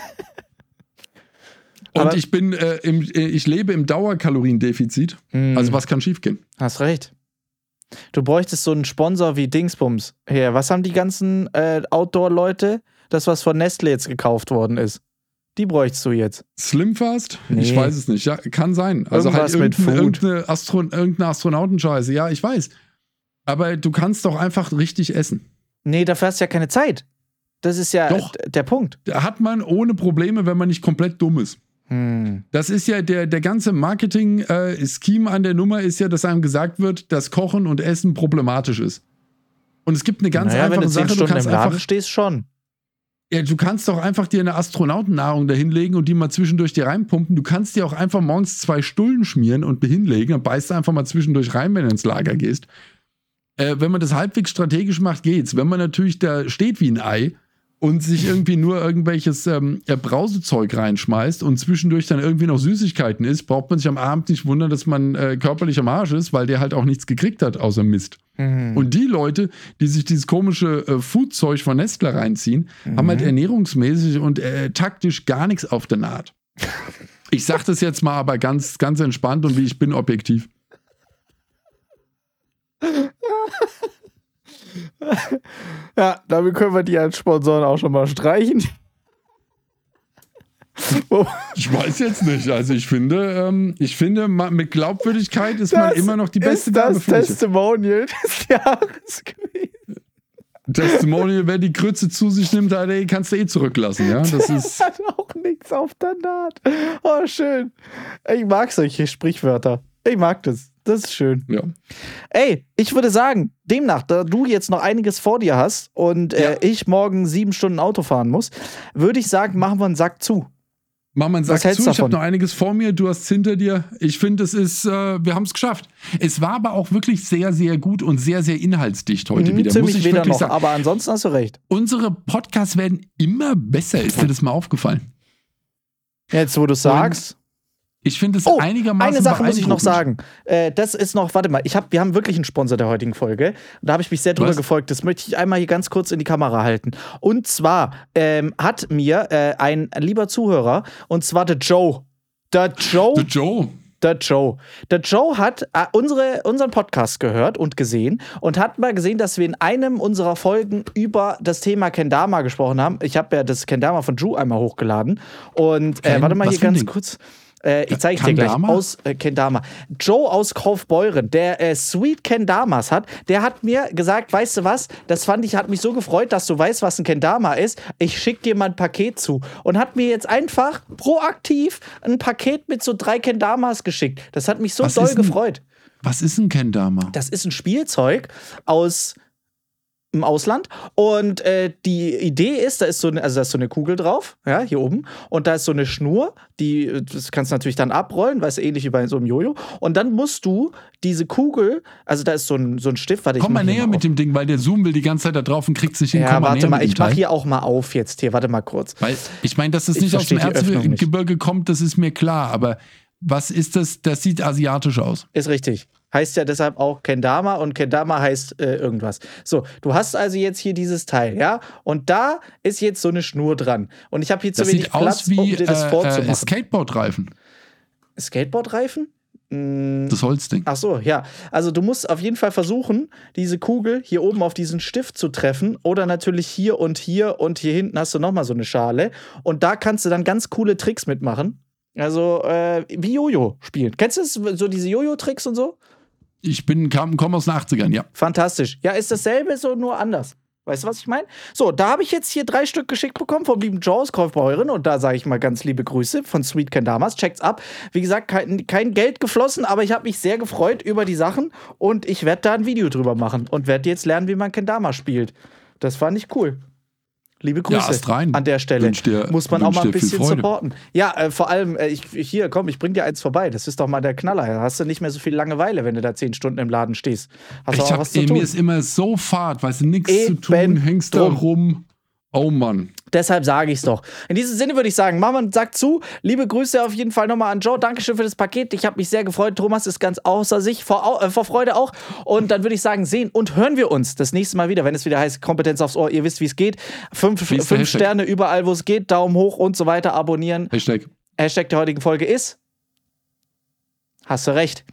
Und Aber- ich bin, äh, im, äh, ich lebe im Dauerkaloriendefizit. Mhm. Also was kann schiefgehen? Hast recht. Du bräuchtest so einen Sponsor wie Dingsbums. Hier, was haben die ganzen äh, Outdoor-Leute? Das, was von Nestle jetzt gekauft worden ist. Die bräuchtest du jetzt. Slimfast? Nee. Ich weiß es nicht. Ja, kann sein. Also Irgendwas halt mit irgendeine, Food. irgendeine, Astro irgendeine Astronautenscheiße. Ja, ich weiß. Aber du kannst doch einfach richtig essen. Nee, dafür hast du ja keine Zeit. Das ist ja Doch. der Punkt. Hat man ohne Probleme, wenn man nicht komplett dumm ist. Hm. Das ist ja der, der ganze Marketing-Scheme an der Nummer ist ja, dass einem gesagt wird, dass Kochen und Essen problematisch ist. Und es gibt eine ganz naja, wenn einfache du zehn Sache. Du Stunden kannst, im Laden einfach, stehst, schon. ja, du kannst doch einfach dir eine Astronautennahrung dahinlegen und die mal zwischendurch dir reinpumpen. Du kannst dir auch einfach morgens zwei Stullen schmieren und hinlegen und beißt einfach mal zwischendurch rein, wenn du ins Lager gehst. Äh, wenn man das halbwegs strategisch macht, geht's. Wenn man natürlich da steht wie ein Ei und sich irgendwie nur irgendwelches ähm, äh, Brausezeug reinschmeißt und zwischendurch dann irgendwie noch Süßigkeiten isst, braucht man sich am Abend nicht wundern, dass man äh, körperlich am Arsch ist, weil der halt auch nichts gekriegt hat außer Mist. Mhm. Und die Leute, die sich dieses komische äh, Foodzeug von Nestle reinziehen, haben halt ernährungsmäßig und äh, taktisch gar nichts auf der Naht. Ich sag das jetzt mal aber ganz, ganz entspannt und wie ich bin, objektiv. Ja, damit können wir die als Sponsoren auch schon mal streichen. Wo- Ich weiß jetzt nicht. Also ich finde, ähm, ich finde, mit Glaubwürdigkeit ist man Das immer noch die beste ist das. Testimonial des Jahres gewesen. Testimonial, wer die Grütze zu sich nimmt, ey, kannst du eh zurücklassen. Ja, das ist. Hat auch nichts auf der Naht. Oh, schön. Ich mag solche Sprichwörter. Ich mag das. Das ist schön. Ja. Ey, ich würde sagen, demnach, da du jetzt noch einiges vor dir hast und äh, Ja. ich morgen sieben Stunden Auto fahren muss, würde ich sagen, machen wir einen Sack zu. Mach mal einen Sack zu, ich habe noch einiges vor mir, du hast hinter dir. Ich finde, es ist, äh, wir haben es geschafft. Es war aber auch wirklich sehr, sehr gut und sehr, sehr inhaltsdicht heute Hm, wieder, muss ziemlich ich weder wirklich noch, sagen. aber ansonsten hast du recht. Unsere Podcasts werden immer besser. Ist dir das mal aufgefallen? Jetzt, wo du sagst. Ich finde es Oh, einigermaßen Eine Sache muss ich noch sagen. Äh, das ist noch, warte mal, ich hab, wir haben wirklich einen Sponsor der heutigen Folge. Da habe ich mich sehr drüber Was? gefolgt. Das möchte ich einmal hier ganz kurz in die Kamera halten. Und zwar ähm, hat mir äh, ein lieber Zuhörer, und zwar der Joe. Der Joe, Der Joe. der Joe. Der Joe hat äh, unsere, unseren Podcast gehört und gesehen und hat mal gesehen, dass wir in einem unserer Folgen über das Thema Kendama gesprochen haben. Ich habe ja das Kendama von Drew einmal hochgeladen. Und äh, warte mal hier ganz kurz. Äh, ich zeige dir gleich aus äh, Kendama. Joe aus Kaufbeuren, der äh, Sweet Kendamas hat, der hat mir gesagt, weißt du was, das fand ich, hat mich so gefreut, dass du weißt, was ein Kendama ist. Ich schicke dir mal ein Paket zu. Und hat mir jetzt einfach proaktiv ein Paket mit so drei Kendamas geschickt. Das hat mich so was doll gefreut. Was ist ein Kendama? Das ist ein Spielzeug aus im Ausland. Und äh, die Idee ist, da ist so eine, also da ist so eine Kugel drauf, ja, hier oben. Und da ist so eine Schnur, die das kannst du natürlich dann abrollen, weil es ähnlich wie bei so einem Jojo. Und dann musst du diese Kugel, also da ist so ein, so ein Stift, warte Komm mal näher mit dem Ding, weil der Zoom will die ganze Zeit da drauf und kriegt sich hin. Ja, Komm warte mal, ich mach hier auch mal auf jetzt hier, warte mal kurz. Weil ich meine, dass das nicht aus dem Erzgebirge kommt, das ist mir klar, aber was ist das? Das sieht asiatisch aus. Ist richtig heißt ja deshalb auch Kendama und Kendama heißt äh, irgendwas. So, du hast also jetzt hier dieses Teil, ja? Und da ist jetzt so eine Schnur dran. Und ich habe hier zu das wenig sieht Platz, aus wie, um dir das äh, vorzumachen. Äh, Skateboardreifen. Skateboardreifen? Mm. Das Holzding. Ach so, ja. Also du musst auf jeden Fall versuchen, diese Kugel hier oben auf diesen Stift zu treffen oder natürlich hier und hier und hier hinten hast du nochmal so eine Schale und da kannst du dann ganz coole Tricks mitmachen. Also äh, wie Jojo spielen. Kennst du das, so diese Jojo-Tricks und so? Ich bin, komme aus den 80ern, ja. Fantastisch. Ja, ist dasselbe, so nur anders. Weißt du, was ich meine? So, da habe ich jetzt hier drei Stück geschickt bekommen vom lieben Jaws, Kaufbeurin. Und da sage ich mal ganz liebe Grüße von Sweet Kendamas. Checkt's ab. Wie gesagt, kein, kein Geld geflossen, aber ich habe mich sehr gefreut über die Sachen. Und ich werde da ein Video drüber machen und werde jetzt lernen, wie man Kendama spielt. Das fand ich cool. Liebe Grüße ja, an der Stelle. Dir, Muss man auch mal ein bisschen supporten. Ja, äh, vor allem, äh, ich, hier, komm, ich bring dir eins vorbei. Das ist doch mal der Knaller. Da hast du nicht mehr so viel Langeweile, wenn du da zehn Stunden im Laden stehst. Hast ich auch hab, was zu ey, tun. Mir ist immer so fad, weißt du, nichts zu tun, hängst da rum. Oh Mann. Deshalb sage ich es doch. In diesem Sinne würde ich sagen, Mama sagt zu. Liebe Grüße auf jeden Fall nochmal an Joe. Dankeschön für das Paket. Ich habe mich sehr gefreut. Thomas ist ganz außer sich, vor, äh, vor Freude auch. Und dann würde ich sagen, sehen und hören wir uns das nächste Mal wieder, wenn es wieder heißt Kompetenz aufs Ohr. Ihr wisst, wie es geht. Fünf, fünf Sterne überall, wo es geht. Daumen hoch und so weiter. Abonnieren. Hashtag. Hashtag der heutigen Folge ist. Hast du recht.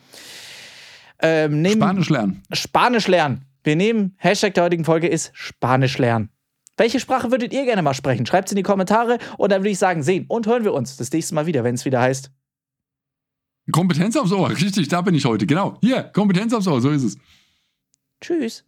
Ähm, Spanisch lernen. Spanisch lernen. Wir nehmen, Hashtag der heutigen Folge ist Spanisch lernen. Welche Sprache würdet ihr gerne mal sprechen? Schreibt es in die Kommentare und dann würde ich sagen, sehen und hören wir uns das nächste Mal wieder, wenn es wieder heißt. Kompetenz aufs Ohr, richtig, da bin ich heute, genau. Hier, Kompetenz aufs Ohr, so ist es. Tschüss.